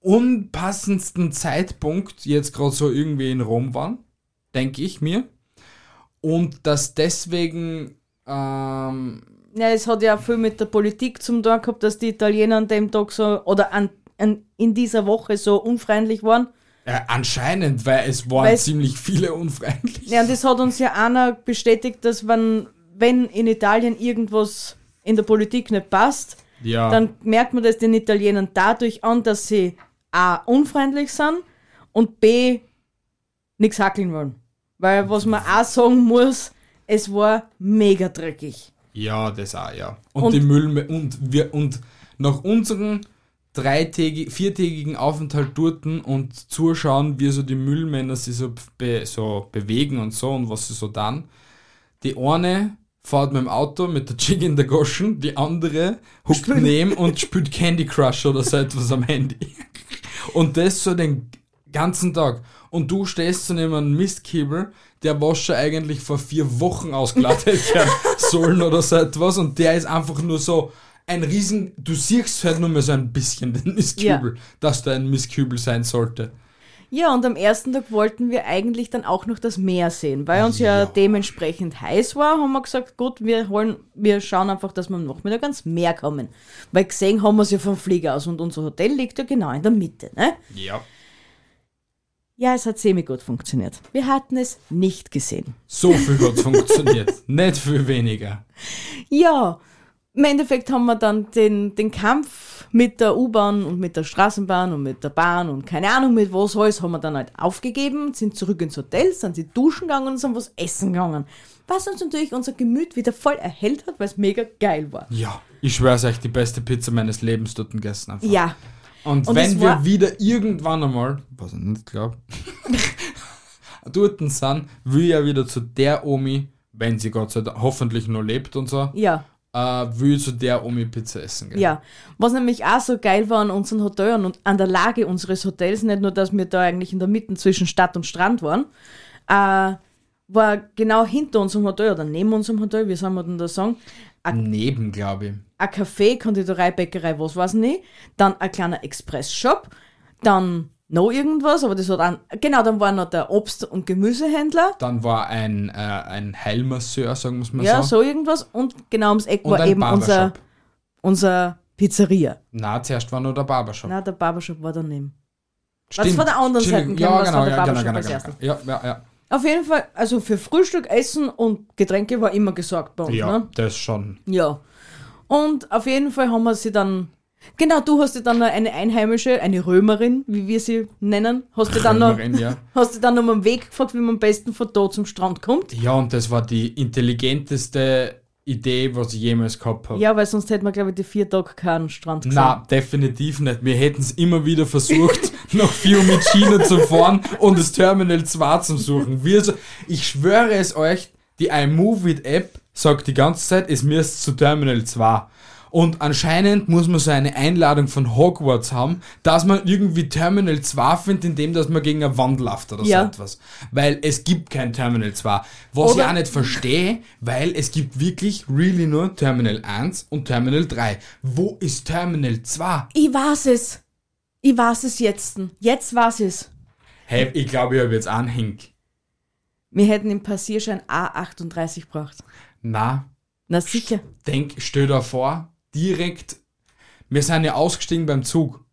S1: unpassendsten Zeitpunkt jetzt gerade so irgendwie in Rom waren, denke ich mir. Und dass deswegen, ähm,
S2: Ja, es hat ja viel mit der Politik zum tun gehabt, dass die Italiener an dem Tag so, oder an, an, in dieser Woche so unfreundlich waren.
S1: äh, anscheinend, weil es waren
S2: Weil
S1: ziemlich viele unfreundlich.
S2: Ja, und das hat uns ja einer bestätigt, dass wenn, wenn in Italien irgendwas in der Politik nicht passt,
S1: Ja,
S2: dann merkt man das den Italienern dadurch an, dass sie A. unfreundlich sind und B. nichts hackeln wollen. Weil was man auch sagen muss, es war mega dreckig.
S1: Ja, das auch, ja. Und,
S2: Und-
S1: die Müll und wir und nach unserem dreitägigen, viertägigen Aufenthalt dort und zuschauen, wie so die Müllmänner sich so, be, so bewegen und so und was sie so dann. Die eine fährt mit dem Auto mit der Jig in der Goschen, die andere huckt neben und spielt Candy Crush oder so etwas am Handy. Und das so den ganzen Tag. Und du stehst neben einem Mistkibel, der was schon eigentlich vor vier Wochen ausgeladen *laughs* hätte werden sollen oder so etwas. Und der ist einfach nur so ein riesen, du siehst halt nur mehr so ein bisschen den Mistkübel, dass da ein Mistkübel sein sollte.
S2: Ja, und am ersten Tag wollten wir eigentlich dann auch noch das Meer sehen. Weil uns ja,
S1: Ja.
S2: dementsprechend heiß war, haben wir gesagt, gut, wir wollen, wir schauen einfach, dass wir am Nachmittag ans Meer kommen. Weil gesehen haben wir es ja vom Flieger aus und unser Hotel liegt ja genau in der Mitte, ne?
S1: Ja.
S2: Ja, es hat semi-gut funktioniert. Wir hatten es nicht gesehen.
S1: So viel hat funktioniert. *laughs* Nicht viel weniger.
S2: Ja, im Endeffekt haben wir dann den, den Kampf mit der U-Bahn und mit der Straßenbahn und mit der Bahn und keine Ahnung mit was alles, haben wir dann halt aufgegeben, sind zurück ins Hotel, sind sie duschen gegangen und sind was essen gegangen. Was uns natürlich unser Gemüt wieder voll erhellt hat, weil es mega geil war.
S1: Ja. Ich schwör's euch, die beste Pizza meines Lebens dort gegessen einfach.
S2: Ja,
S1: Und,
S2: Und
S1: wenn wir wieder irgendwann einmal, was ich nicht glaube, *laughs* dort sind, will ich ja wieder zu der Omi, wenn sie Gott sei Dank hoffentlich noch lebt und so,
S2: ja,
S1: äh, will ich zu der Omi Pizza essen gehen.
S2: ja. Was nämlich auch so geil war an unserem Hotel und an der Lage unseres Hotels, nicht nur, dass wir da eigentlich in der Mitte zwischen Stadt und Strand waren, äh, war genau hinter unserem Hotel oder neben unserem Hotel, wie soll man denn das sagen,
S1: Neben, glaube ich.
S2: ein Café, Konditorei, Bäckerei, was weiß ich nicht, dann ein kleiner Express-Shop, dann noch irgendwas, aber das hat an, genau, dann war noch der Obst- und Gemüsehändler,
S1: Dann war ein, äh, ein Heilmasseur, sagen wir mal
S2: ja,
S1: so.
S2: so irgendwas und genau ums Eck
S1: Und
S2: war
S1: ein
S2: eben unser,
S1: Barbershop.
S2: unser Pizzeria.
S1: Na, zuerst war nur der Barbershop.
S2: Na, der Barbershop war daneben.
S1: Stimmt.
S2: von der anderen. Seite
S1: Ja, genau,
S2: der
S1: ja, genau, genau, genau.
S2: erstes.
S1: Ja, ja, ja.
S2: Auf jeden Fall, also für Frühstück, Essen und Getränke war immer gesorgt bei uns,
S1: Ja,
S2: ne?
S1: das schon.
S2: Ja. Und auf jeden Fall haben wir sie dann. Genau, du hast dir dann noch eine Einheimische, eine Römerin, wie wir sie nennen, hast du dann noch,
S1: Römerin, ja. *laughs*
S2: hast du dann noch mal am Weg gefragt, wie man am besten von da zum Strand kommt.
S1: Ja, und das war die intelligenteste Idee, was ich jemals gehabt habe.
S2: Ja, weil sonst hätten wir, glaube ich, die vier Tage keinen Strand gesehen.
S1: Na, definitiv nicht. Wir hätten es immer wieder versucht, *laughs* nach Fiumicino zu fahren und das Terminal 2 zu suchen. Wir so, ich schwöre es euch, die iMovie-App sagt die ganze Zeit, es müsst zu Terminal 2. Und anscheinend muss man so eine Einladung von Hogwarts haben, dass man irgendwie Terminal 2 findet, indem dass man gegen eine Wand läuft oder
S2: Ja.
S1: so etwas. Weil es gibt kein Terminal 2. Was ich
S2: Oder-
S1: auch nicht verstehe, weil es gibt wirklich really nur Terminal 1 und Terminal 3. Wo ist Terminal 2?
S2: Ich weiß es. Ich weiß es jetzt. Jetzt weiß es.
S1: Hey, ich glaube, ich habe jetzt einen Hink.
S2: Wir hätten im Passierschein A38 gebraucht.
S1: Na,
S2: Na sicher.
S1: denk, stell dir vor, direkt, wir sind ja ausgestiegen beim Zug.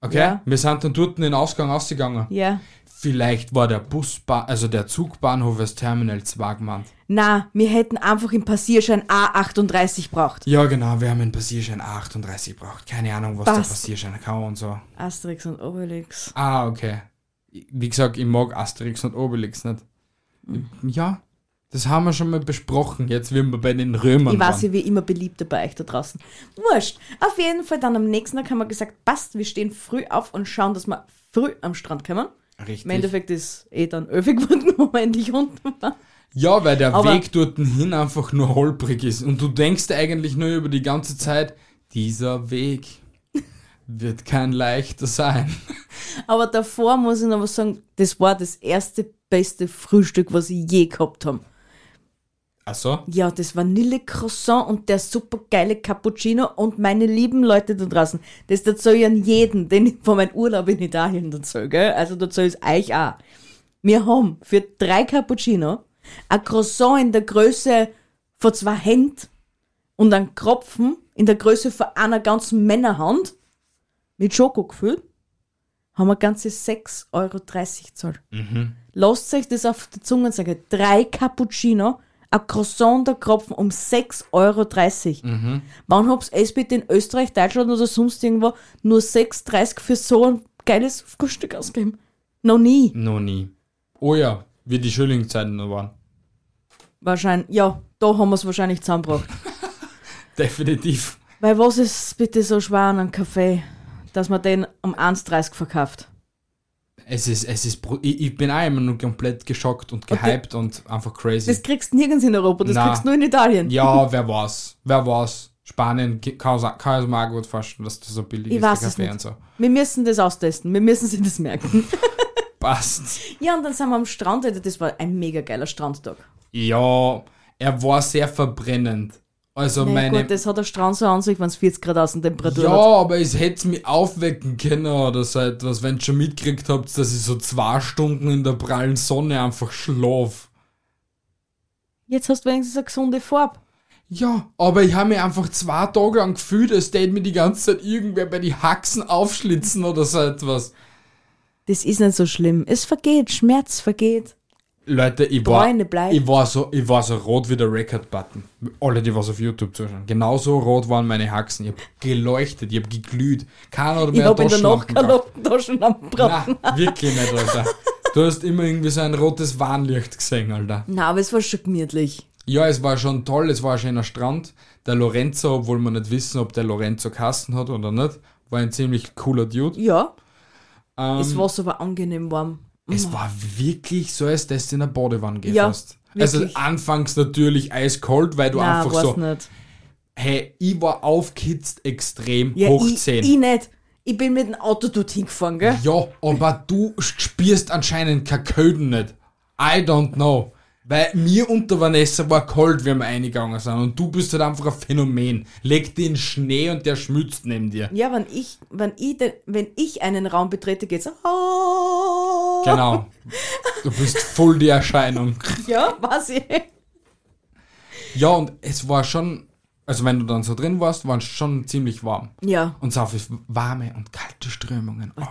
S1: Okay?
S2: Ja.
S1: Wir sind dann dort in den Ausgang ausgegangen.
S2: Ja.
S1: Vielleicht war der Busbahn, also der Zugbahnhof als Terminal 2 gemeint.
S2: Na, wir hätten einfach im Passierschein A38 braucht.
S1: Ja, genau, wir haben einen Passierschein A38 gebraucht. Keine Ahnung, was der
S2: Passt.
S1: Passierschein kann und so.
S2: Asterix und Obelix.
S1: Ah, okay. Wie gesagt, ich mag Asterix und Obelix nicht. Ja, das haben wir schon mal besprochen. Jetzt, wenn wir bei den Römern
S2: Ich weiß
S1: waren.
S2: ja wie immer beliebter bei euch da draußen. Wurscht. Auf jeden Fall dann am nächsten Tag haben wir gesagt, passt, wir stehen früh auf und schauen, dass wir früh am Strand kommen.
S1: Richtig.
S2: Im Endeffekt ist eh dann öfig geworden, *laughs* wo wir endlich unten waren.
S1: Ja, weil der
S2: Aber-
S1: Weg dort hin einfach nur holprig ist. Und du denkst eigentlich nur über die ganze Zeit, dieser Weg. Wird kein leichter sein. *laughs*
S2: Aber davor muss ich noch was sagen, das war das erste beste Frühstück, was ich je gehabt habe.
S1: Ach so?
S2: Ja, das Vanille-Croissant und der super geile Cappuccino und meine lieben Leute da draußen. Das dazu ich an jeden, den ich von meinem Urlaub in Italien dazu, gell? Also dazu ist euch auch. Wir haben für drei Cappuccino ein Croissant in der Größe von zwei Händen und einen Kropfen in der Größe von einer ganzen Männerhand mit Schoko gefüllt, haben wir ganze 6,30 Euro gezahlt. Lasst euch das auf die Zunge sagen. Drei Cappuccino, ein Croissant der Kropfen um 6,30 Euro. Wann hab's es bitte in Österreich, Deutschland oder sonst irgendwo nur 6,30 für so ein geiles Frühstück ausgeben? Noch nie.
S1: Noch nie. Oh ja, wie die Schulingzeiten noch waren.
S2: Wahrscheinlich, ja, da haben wir es wahrscheinlich zusammengebracht. *laughs*
S1: Definitiv.
S2: Weil was ist bitte so schwer an einem Kaffee, dass man den um 1,30 verkauft?
S1: Es ist, es ist, ich, ich bin auch immer nur komplett geschockt und gehypt und einfach crazy.
S2: Das kriegst du nirgends in Europa, das
S1: Na.
S2: kriegst du nur in Italien.
S1: ja, *laughs* wer weiß. Wer weiß. Spanien kann kann es mir auch gut vorstellen, dass das so billig
S2: Ich
S1: ist,
S2: weiß es nicht.
S1: und so.
S2: Wir müssen das austesten, wir müssen sich das merken. *laughs*
S1: Passt.
S2: ja, und dann sind wir am Strand, Alter, das war ein mega geiler Strandtag.
S1: Ja, er war sehr verbrennend. Also
S2: Naja,
S1: meine.
S2: gut, das hat der Strand so an sich, wenn es 40 Grad Außentemperatur
S1: ja,
S2: hat.
S1: aber es hätte mich aufwecken können oder so etwas, wenn ihr schon mitgekriegt habt, dass ich so zwei Stunden in der prallen Sonne einfach schlaf.
S2: Jetzt hast du wenigstens eine gesunde Farbe.
S1: Ja, aber ich habe mich einfach zwei Tage lang gefühlt, als täte mir die ganze Zeit irgendwer bei die Haxen aufschlitzen oder so etwas.
S2: Das ist nicht so schlimm. Es vergeht, Schmerz vergeht.
S1: Leute, ich war, ich war so, ich war so rot wie der Record-Button. Alle, die was auf YouTube zuschauen. Genauso rot waren meine Haxen. Ich hab geleuchtet, ich hab geglüht. Keiner hat
S2: Ich
S1: mehr
S2: habe in der Nacht keine Taschenlampen gebraucht.
S1: Nein, wirklich nicht, Alter. Du hast immer irgendwie so ein rotes Warnlicht gesehen, Alter.
S2: Nein, aber es war schon gemütlich.
S1: Ja, es war schon toll, es war ein schöner Strand. Der Lorenzo, obwohl wir nicht wissen, ob der Lorenzo Kasten hat oder nicht, war ein ziemlich cooler Dude.
S2: Ja,
S1: Ähm,
S2: das Wasser war angenehm warm.
S1: Es war wirklich so, als dass du in eine Badewanne gehst.
S2: Ja.
S1: Also anfangs natürlich eiskalt, weil du
S2: Nein,
S1: einfach
S2: weiß
S1: so,
S2: nicht.
S1: hey, ich war aufgehitzt extrem
S2: Ja,
S1: hoch
S2: ich,
S1: 10.
S2: ich nicht. Ich bin mit dem Auto dorthin gefahren, gell?
S1: Ja, aber du spürst anscheinend keine Köden nicht. I don't know. Weil mir unter Vanessa war kalt, wie wir eingegangen sind. Und du bist halt einfach ein Phänomen. Leg den Schnee und der schmützt neben dir.
S2: Ja, wenn ich, wenn ich, den, wenn ich einen Raum betrete, geht's. Oh.
S1: Genau. Du bist voll die Erscheinung. *laughs*
S2: Ja, weiß ich.
S1: Ja, und es war schon, also wenn du dann so drin warst, war es schon ziemlich warm.
S2: Ja,
S1: Und so viel warme und kalte Strömungen. Oh.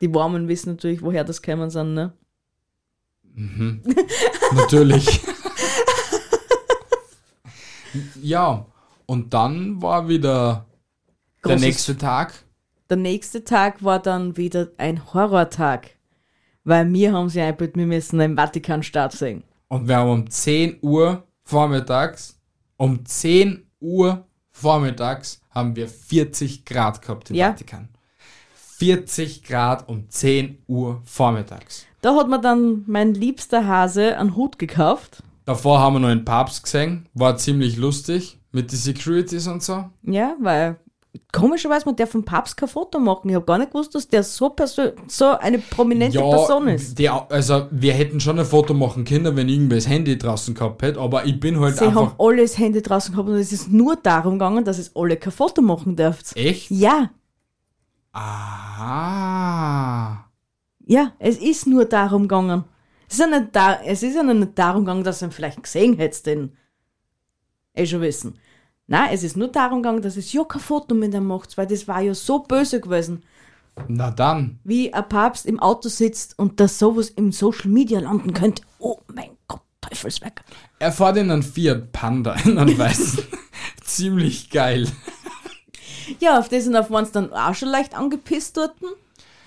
S2: die Warmen wissen natürlich, woher das kämen sind, ne? *laughs*
S1: Natürlich. ja, und dann war wieder der
S2: Großes-
S1: nächste Tag.
S2: Der nächste Tag war dann wieder ein Horrortag. Weil wir haben sie eingebildet, wir müssen den Vatikanstaat sehen.
S1: Und wir haben um 10 Uhr vormittags, um 10 Uhr vormittags haben wir 40 Grad gehabt im
S2: Ja.
S1: Vatikan. 40 Grad um 10 Uhr vormittags.
S2: Da hat mir dann mein liebster Hase einen Hut gekauft.
S1: Davor haben wir noch einen Papst gesehen, war ziemlich lustig mit den Securities und so.
S2: Ja, weil komischerweise man darf vom Papst kein Foto machen. Ich habe gar nicht gewusst, dass der so, so eine prominente Person ist.
S1: Der, also wir hätten schon ein Foto machen können, wenn irgendwer das Handy draußen gehabt hätte, aber ich bin halt
S2: Sie
S1: einfach.
S2: haben alle das Handy draußen gehabt und es ist nur darum gegangen, dass es alle kein Foto machen dürft.
S1: Echt?
S2: Ja,
S1: Ah.
S2: ja, es ist nur darum gegangen. Es ist ja nicht, da, es ist ja nicht darum gegangen, dass du ihn vielleicht gesehen hättest, den eh schon wissen. Nein, es ist nur darum gegangen, dass es ja kein Foto mit ihm macht, weil das war ja so böse gewesen,
S1: Na dann.
S2: wie ein Papst im Auto sitzt und dass sowas im Social Media landen könnte. Oh mein Gott, Teufelswerk.
S1: Er fährt in einen Fiat Panda, *laughs* in einen weißen. *laughs* Ziemlich geil.
S2: Ja, auf das und auf uns dann auch schon leicht angepisst dort.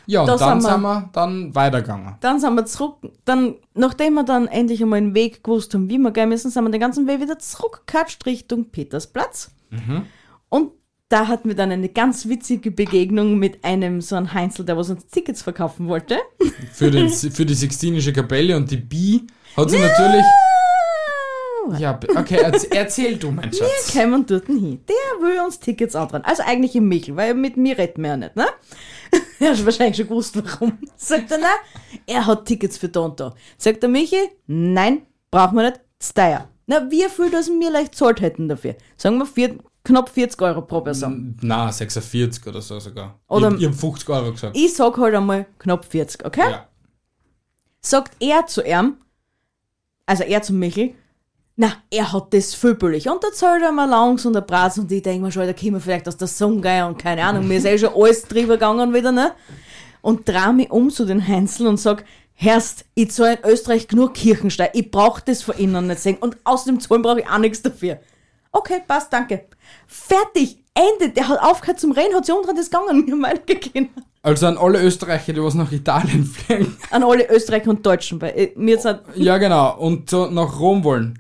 S1: Ja, und
S2: Da
S1: dann
S2: sind wir-
S1: sind wir dann weitergegangen.
S2: Dann sind wir zurück, dann, nachdem wir dann endlich einmal einen Weg gewusst haben, wie wir gehen müssen, sind wir den ganzen Weg wieder zurückgekatscht Richtung Petersplatz. Und da hatten wir dann eine ganz witzige Begegnung mit einem so einem Heinzel, der was uns Tickets verkaufen wollte.
S1: Für, den, *laughs* für die Sixtinische Kapelle und die Bi hat sie natürlich.
S2: Wort.
S1: Ja, okay, erz- *laughs* erzähl du, mein Schatz.
S2: Wir kommen dort hin. Der will uns Tickets andrehen. Also eigentlich im Michel, weil mit mir redet man ja nicht, ne? *laughs* Er hat wahrscheinlich schon gewusst, warum. *laughs* Sagt er, nein, er hat Tickets für da und da. Sagt der Michi, nein, brauchen wir nicht, ist teuer. Na, wie viel, dass wir leicht zahlt hätten dafür? Sagen wir vier, knapp 40 Euro pro Person.
S1: Na, 46 oder so sogar.
S2: Oder-
S1: ich, ich hab 50 Euro gesagt.
S2: Ich sag halt einmal knapp 40, okay?
S1: Ja.
S2: sagt er zu ihm, also er zu Michel, na, er hat das viel billig. Und da zahlt er mal langs und der Bratz und ich denke mir schon, da kommen wir vielleicht aus der Sonne und keine Ahnung, mir ist eh schon alles drüber gegangen wieder, ne? Und dreh mich um zu den Heinzel und sag, Herrst, ich zahle in Österreich genug Kirchenstein, ich brauch das von Ihnen nicht sehen und außerdem zahlen brauche ich auch nichts dafür. Okay, passt, danke. Fertig, Ende. Der hat aufgehört zum Reden, hat sich unten das gegangen, mir mal gegeben.
S1: Also an alle Österreicher, die was nach Italien *laughs* fliegen.
S2: An alle Österreicher und Deutschen, weil äh, mir
S1: ja, genau. Und so nach Rom wollen.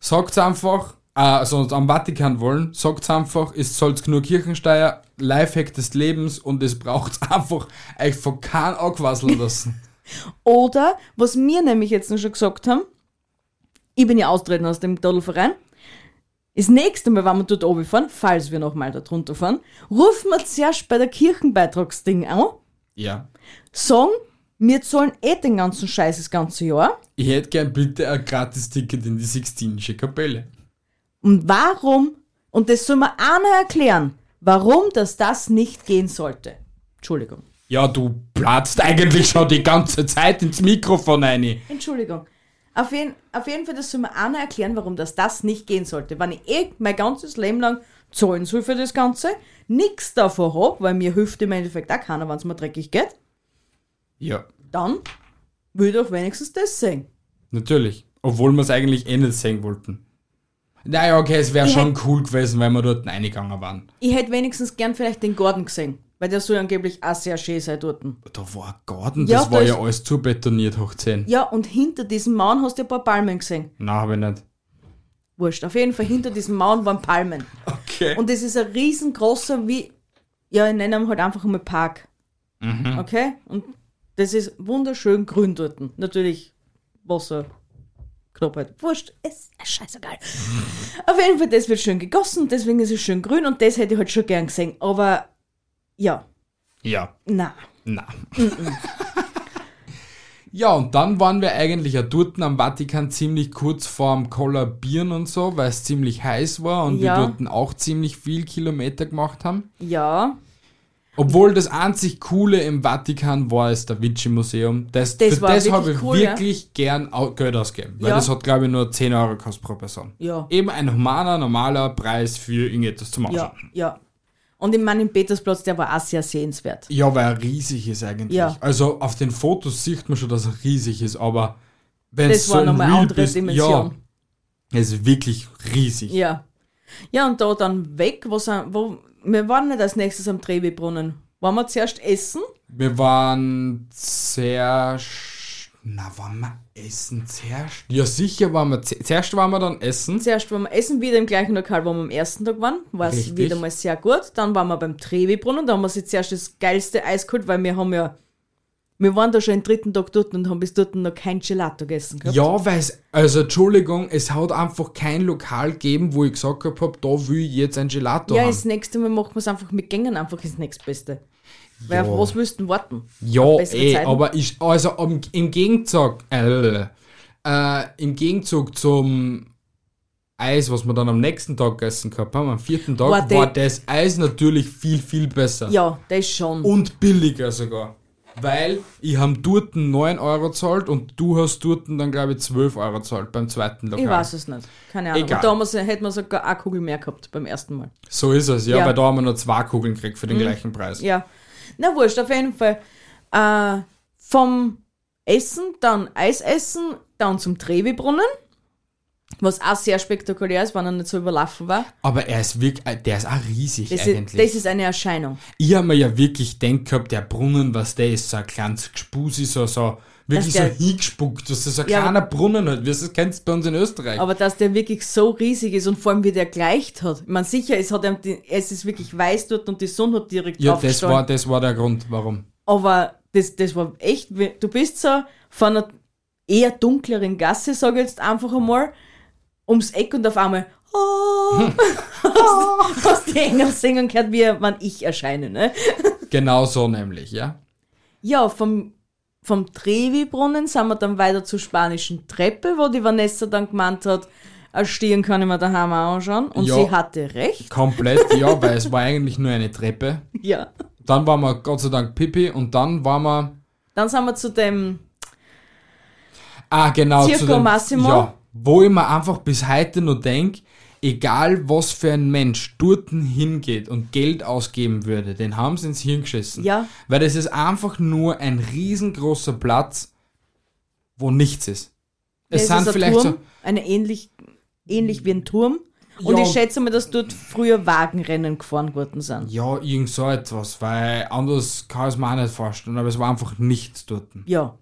S1: Sagt's einfach, äh, also am Vatikan wollen, sagt's einfach, es soll's genug Kirchensteuer, Lifehack des Lebens und es braucht's *laughs* einfach euch von keinem anquasseln lassen. *laughs*
S2: Oder, was wir nämlich jetzt noch schon gesagt haben, ich bin ja austreten aus dem Todelverein. Das nächste Mal, wenn wir dort oben fahren, falls wir nochmal da drunter fahren, rufen wir zuerst bei der Kirchenbeitragsding an,
S1: ja.
S2: sagen, wir zahlen eh den ganzen Scheiß das ganze Jahr.
S1: Ich hätte gern bitte ein Gratis-Ticket in die Sixtinische Kapelle.
S2: Und warum, und das soll mir einer erklären, warum das das nicht gehen sollte. Entschuldigung.
S1: Ja, du platzt eigentlich schon die ganze Zeit ins Mikrofon rein.
S2: Entschuldigung. Auf jeden, auf jeden Fall, das soll mir einer erklären, warum das, das nicht gehen sollte. Wenn ich eh mein ganzes Leben lang zahlen soll für das Ganze, nichts davon hab, weil mir hilft im Endeffekt auch keiner, wenn es mir dreckig geht,
S1: Ja,
S2: dann will ich doch wenigstens das sehen.
S1: natürlich. Obwohl wir es eigentlich eh nicht sehen wollten. Naja, okay, es wäre schon cool gewesen, wenn wir dort reingegangen waren.
S2: Ich hätte wenigstens gern vielleicht den Garten gesehen, weil der soll angeblich auch sehr schön sein dort.
S1: Da war ein Garten,
S2: Ja,
S1: das
S2: da
S1: war ja alles zubetoniert hoch 10.
S2: Ja, und hinter diesem Mauern hast du ein paar Palmen gesehen.
S1: Nein, habe ich nicht.
S2: Wurscht. Auf jeden Fall hinter diesem Mauern waren Palmen. *laughs*
S1: Okay.
S2: Und das ist ein riesengroßer, wie, ja, ich nenne ihn halt einfach einmal Park.
S1: Mhm.
S2: Okay? Und das ist wunderschön grün dort. Natürlich Wasser, Knappheit. Wurscht, ist scheißegal. Auf jeden Fall, das wird schön gegossen, deswegen ist es schön grün und das hätte ich halt schon gern gesehen. Aber ja,
S1: ja,
S2: na.
S1: na. ja, und dann waren wir eigentlich ja dort am Vatikan ziemlich kurz vorm Kollabieren und so, weil es ziemlich heiß war und
S2: Ja.
S1: wir dort auch ziemlich viel Kilometer gemacht haben.
S2: Ja,
S1: Obwohl das einzig Coole im Vatikan war das Da Vinci Museum. Das,
S2: Das
S1: für das habe ich
S2: cool, ja.
S1: wirklich gern au- Geld ausgegeben. Weil
S2: Ja.
S1: das hat, glaube ich, nur 10 Euro gekostet pro Person.
S2: ja,
S1: Eben ein humaner, normaler Preis für irgendetwas zum
S2: ja,
S1: Anschauen.
S2: ja. Und im Petersplatz, der war auch sehr sehenswert.
S1: Ja, weil er riesig ist eigentlich.
S2: Ja.
S1: Also auf den Fotos sieht man schon, dass er riesig ist, aber wenn es so
S2: war nochmal eine andere
S1: bist,
S2: Dimension.
S1: Ja, es ist wirklich riesig.
S2: Ja. Ja, und da dann weg, sind, wo wir waren nicht als nächstes am Trevi-Brunnen. Waren wir zuerst essen?
S1: Wir waren zuerst. Na, waren wir essen zuerst? Ja, sicher waren wir. zu- Zuerst waren wir dann essen.
S2: Zuerst waren wir essen, wieder im gleichen Lokal, wo wir am ersten Tag waren. War es wieder mal sehr gut. Dann waren wir beim Trevi-Brunnen. Da haben wir sich zuerst das geilste Eis geholt, weil wir haben ja. Wir waren da schon den dritten Tag dort und haben bis dort noch kein Gelato gegessen gehabt.
S1: Ja, weil es, also Entschuldigung, es hat einfach kein Lokal gegeben, wo ich gesagt habe, da will ich jetzt ein Gelato
S2: Ja,
S1: haben.
S2: das nächste Mal machen wir es einfach mit Gängen, einfach das nächstbeste. Weil
S1: Ja.
S2: auf was müssten warten?
S1: Ja,
S2: bessere
S1: eh,
S2: Zeiten?
S1: aber ich, also im, im Gegenzug, äh, äh, im Gegenzug zum Eis, was wir dann am nächsten Tag gegessen gehabt haben, am vierten Tag,
S2: War
S1: war, das Eis natürlich viel, viel besser.
S2: Ja, das schon.
S1: Und billiger sogar. Weil ich habe dort 9 Euro gezahlt und du hast dort dann, glaube ich, 12 Euro gezahlt beim zweiten Lokal.
S2: ich weiß es nicht. Keine Ahnung.
S1: Egal.
S2: Und da haben wir's- hätten wir sogar eine Kugel mehr gehabt beim ersten Mal.
S1: So ist es, ja,
S2: Ja. Mhm.
S1: weil da haben wir nur zwei Kugeln gekriegt für den gleichen Preis.
S2: Ja. Na wurscht, auf jeden Fall. Äh, vom Essen, dann Eis essen, dann zum Trevi-Brunnen. Was auch sehr spektakulär ist, wenn er nicht so überlaufen war.
S1: Aber er ist wirklich, äh, der ist auch riesig
S2: Das,
S1: eigentlich.
S2: ist, das ist eine Erscheinung.
S1: Ich habe mir ja wirklich gedacht gehabt, der Brunnen, was der ist, so ein kleines Gespusi, so, so, wirklich
S2: Dass
S1: so hingespuckt, dass das so ein
S2: Ja,
S1: kleiner Brunnen hat, wie es kennst bei uns in Österreich.
S2: Aber dass der wirklich so riesig ist und vor allem wie der gleicht hat. Ich meine, sicher, es, hat es ist wirklich weiß dort und die Sonne hat direkt
S1: ja, das war, das war der Grund, warum.
S2: Aber das, das war echt, du bist so von einer eher dunkleren Gasse, sage ich jetzt einfach einmal, ums Eck und auf einmal *laughs* oh, hast, hast die Engel singen gehört, wie wann ich erscheine, ne?
S1: Genau so nämlich, ja.
S2: Ja, vom, vom Trevi-Brunnen sind wir dann weiter zur spanischen Treppe, wo die Vanessa dann gemeint hat, erstehen kann ich mir daheim auch anschauen. Und
S1: Ja.
S2: sie hatte recht.
S1: Komplett, ja, *laughs* weil es war eigentlich nur eine Treppe.
S2: Ja.
S1: Dann waren wir Gott sei Dank Pipi und dann waren wir.
S2: Dann sind wir zu dem,
S1: Ah, genau.
S2: Circo
S1: zu dem,
S2: Massimo.
S1: Ja, wo ich mir einfach bis heute noch denke, egal was für ein Mensch dort hingeht und Geld ausgeben würde, den haben sie ins Hirn geschissen.
S2: Ja.
S1: Weil das ist einfach nur ein riesengroßer Platz, wo nichts ist. Es
S2: es
S1: sind
S2: ist ein
S1: vielleicht
S2: Turm,
S1: so.
S2: eine ähnlich, ähnlich wie ein Turm. Und
S1: Ja.
S2: ich schätze mal, dass dort früher Wagenrennen gefahren worden sind.
S1: Ja, irgend so etwas, weil anders kann ich es mir auch nicht vorstellen, aber es war einfach nichts dort.
S2: Ja.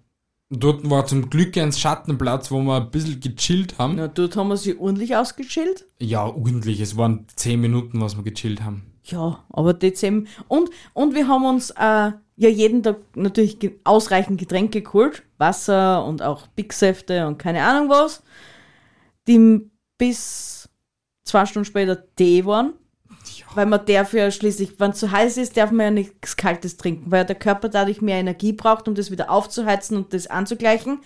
S1: Dort war zum Glück ein Schattenplatz, wo wir ein bisschen gechillt haben.
S2: Na, dort haben wir sie ordentlich ausgechillt.
S1: Ja, ordentlich. Es waren zehn Minuten, was wir gechillt haben.
S2: Ja, aber Dezember. Und, und wir haben uns äh, ja jeden Tag natürlich ausreichend Getränke geholt. Wasser und auch Big-Säfte und keine Ahnung was. Die bis zwei Stunden später Tee waren. Weil man darf ja schließlich, wenn es zu heiß ist, darf man ja nichts Kaltes trinken, weil der Körper dadurch mehr Energie braucht, um das wieder aufzuheizen und das anzugleichen.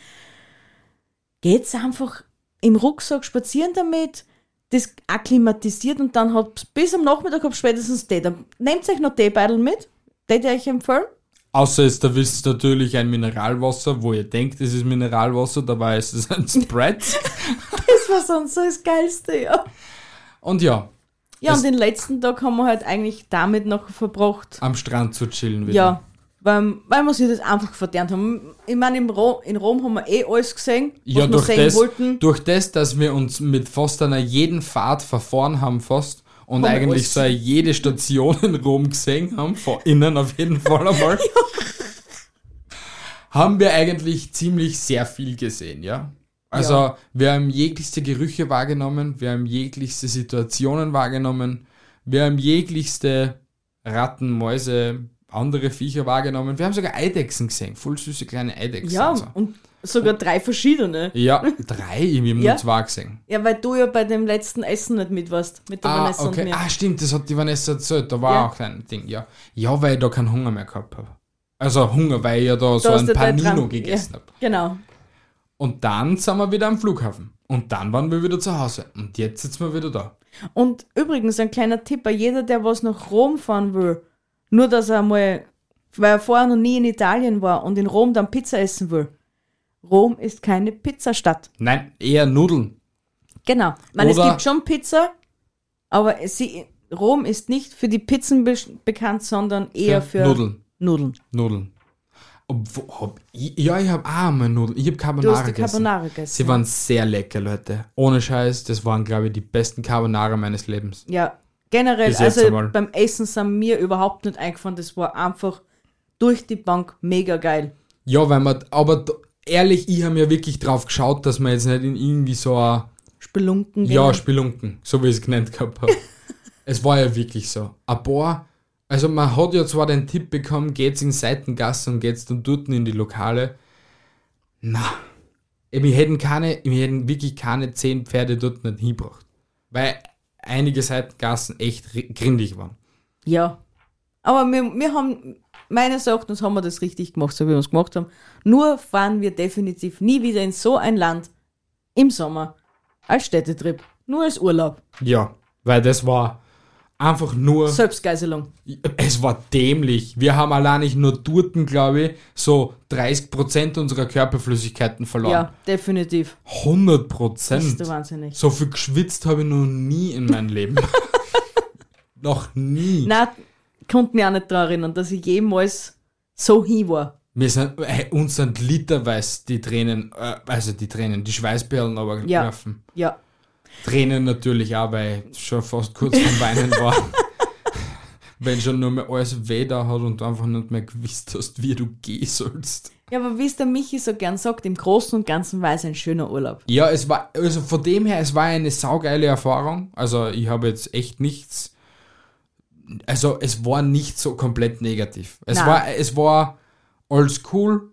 S2: Geht's einfach im Rucksack spazieren damit, das akklimatisiert und dann habt bis am Nachmittag habt spätestens Tee. Dann nehmt euch noch Teebeutel mit, den ich euch empfehlen.
S1: Außer es, da wisst ihr natürlich ein Mineralwasser, wo ihr denkt, es ist Mineralwasser, dabei ist es ein Spread. *laughs*
S2: Das war sonst so das Geilste, ja.
S1: Und ja,
S2: Ja, und den letzten Tag haben wir halt eigentlich damit noch verbracht.
S1: am Strand zu chillen wieder.
S2: Ja, weil, weil wir sich das einfach verdient haben. Ich meine, im Ro in Rom haben wir eh alles gesehen, was
S1: Ja,
S2: wir sehen
S1: das,
S2: wollten.
S1: durch das, dass wir uns mit fast einer jeden Fahrt verfahren haben fast und
S2: Haben
S1: eigentlich so jede Station in Rom gesehen haben, von innen auf jeden Fall einmal, *laughs* haben wir eigentlich ziemlich sehr viel gesehen, ja. Also
S2: Ja.
S1: wir haben jeglichste Gerüche wahrgenommen, wir haben jeglichste Situationen wahrgenommen, wir haben jeglichste Ratten, Mäuse, andere Viecher wahrgenommen. Wir haben sogar Eidechsen gesehen, voll süße kleine Eidechsen.
S2: Ja,
S1: und so.
S2: und sogar drei verschiedene.
S1: Ja, *laughs* drei, ich habe
S2: Ja.
S1: nur zwei gesehen.
S2: Ja, weil du ja bei dem letzten Essen nicht mit warst, mit der
S1: Ah,
S2: Vanessa
S1: okay.
S2: und mir.
S1: Ah, stimmt, das hat die Vanessa erzählt. Da war
S2: Ja.
S1: auch ein Ding, ja. Ja, weil ich da keinen Hunger mehr gehabt habe. Also Hunger, weil ich ja da so
S2: hast
S1: ein Panino gegessen
S2: ja,
S1: habe.
S2: Genau.
S1: Und dann sind wir wieder am Flughafen. Und dann waren wir wieder zu Hause. Und jetzt sitzen wir wieder da.
S2: Und übrigens ein kleiner Tipp bei jeder, der was nach Rom fahren will, nur dass er mal, weil er vorher noch nie in Italien war und in Rom dann Pizza essen will. Rom ist keine Pizzastadt.
S1: Nein, eher Nudeln.
S2: Genau. Ich meine, es
S1: Oder-
S2: gibt schon Pizza, aber sie, Rom ist nicht für die Pizzen be bekannt, sondern eher
S1: Für
S2: für,
S1: Nudeln.
S2: Nudeln.
S1: Nudeln. Obwohl, hab ich, ja, ich habe auch mal Nudeln. Ich habe
S2: Du
S1: Carbonara
S2: hast die
S1: gegessen.
S2: Carbonara gegessen.
S1: Sie waren sehr lecker, Leute. Ohne Scheiß, das waren, glaube ich, die besten Carbonara meines Lebens.
S2: Ja, generell, also
S1: einmal.
S2: beim Essen sind mir überhaupt nicht eingefallen. Das war einfach durch die Bank mega geil.
S1: Ja, weil man, aber ehrlich, ich habe ja wirklich drauf geschaut, dass man jetzt nicht in irgendwie so ein,
S2: Spelunken.
S1: ja. Spelunken, so wie ich es genannt gehabt habe. *laughs* es war ja wirklich so. Ein paar, also man hat ja zwar den Tipp bekommen, geht's in Seitengassen und geht's dann dort in die Lokale. Na, wir hätten keine, wir hätten wirklich keine zehn Pferde dort nicht hingebracht. Weil einige Seitengassen echt ri- grindig waren.
S2: Ja. Aber wir, wir haben, meines Erachtens haben wir das richtig gemacht, so wie wir es gemacht haben. Nur fahren wir definitiv nie wieder in so ein Land im Sommer als Städtetrip. Nur als Urlaub.
S1: Ja, weil das war einfach nur.
S2: Selbstgeiselung.
S1: Es war dämlich. Wir haben allein nicht nur Durten, glaube ich, so 30% unserer Körperflüssigkeiten verloren.
S2: Ja, definitiv.
S1: 100
S2: Bist du
S1: Prozent.
S2: wahnsinnig.
S1: So viel geschwitzt habe ich noch nie in meinem Leben. *laughs* noch nie.
S2: Nein, konnte mich auch nicht daran erinnern, dass ich jemals so hin war.
S1: Wir sind, äh, uns sind literweise die Tränen, äh, also die Tränen, die Schweißperlen aber
S2: Ja.
S1: gelaufen.
S2: Ja.
S1: Tränen natürlich auch, weil ich schon fast kurz vom Weinen *laughs* war. Wenn schon nur mehr alles weh da hat und du einfach nicht mehr gewusst hast, wie du gehen sollst.
S2: Ja, aber wie es der Michi so gern sagt, im Großen und Ganzen war es ein schöner Urlaub.
S1: Ja, es war, also von dem her, es war eine saugeile Erfahrung. Also ich habe jetzt echt nichts, also es war nicht so komplett negativ. Es
S2: Nein.
S1: war, es war alles cool.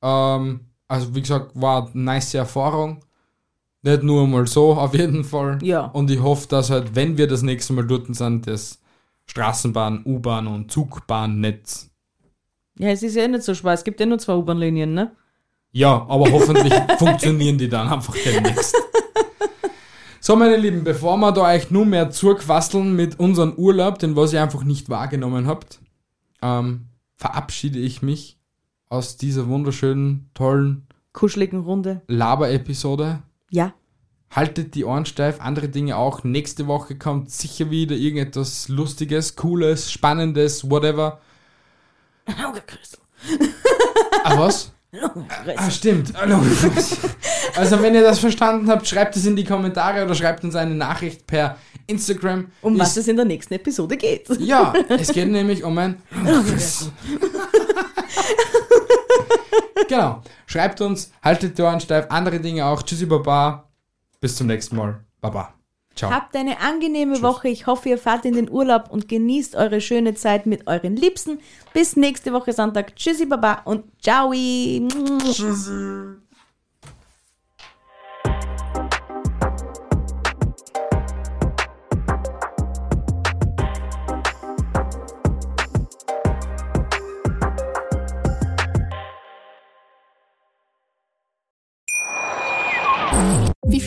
S1: Ähm, also wie gesagt, war eine nice Erfahrung. Nicht nur mal so, *laughs* auf jeden Fall.
S2: Ja.
S1: Und ich hoffe, dass halt, wenn wir das nächste Mal dort sind, das Straßenbahn, U-Bahn und Zugbahnnetz.
S2: Ja, es ist ja eh nicht so schwer. Es gibt ja nur zwei U-Bahn-Linien, ne?
S1: Ja, aber hoffentlich *laughs* funktionieren die dann einfach demnächst. *laughs* So, meine Lieben, bevor wir da euch nur mehr zuquasseln mit unserem Urlaub, den was ihr einfach nicht wahrgenommen habt, ähm, verabschiede ich mich aus dieser wunderschönen, tollen
S2: Kuscheligen Runde.
S1: Laber-Episode.
S2: Ja.
S1: Haltet die Ohren steif, andere Dinge auch. Nächste Woche kommt sicher wieder irgendetwas Lustiges, Cooles, Spannendes, whatever. *laughs*
S2: Augenkristel.
S1: Ah, was? *laughs* Ah, stimmt. Also, wenn ihr das verstanden habt, schreibt es in die Kommentare oder schreibt uns eine Nachricht per Instagram.
S2: Um was
S1: Ist-
S2: es in der nächsten Episode geht.
S1: Ja, es geht nämlich um ein. *laughs* *laughs* genau. Schreibt uns, haltet die Ohren steif, andere Dinge auch. Tschüssi, Baba. Bis zum nächsten Mal. Baba. Ciao.
S2: Habt eine angenehme Woche. Ich hoffe, ihr fahrt in den Urlaub und genießt eure schöne Zeit mit euren Liebsten. Bis nächste Woche Sonntag. Tschüssi, Baba und ciao.
S3: Wie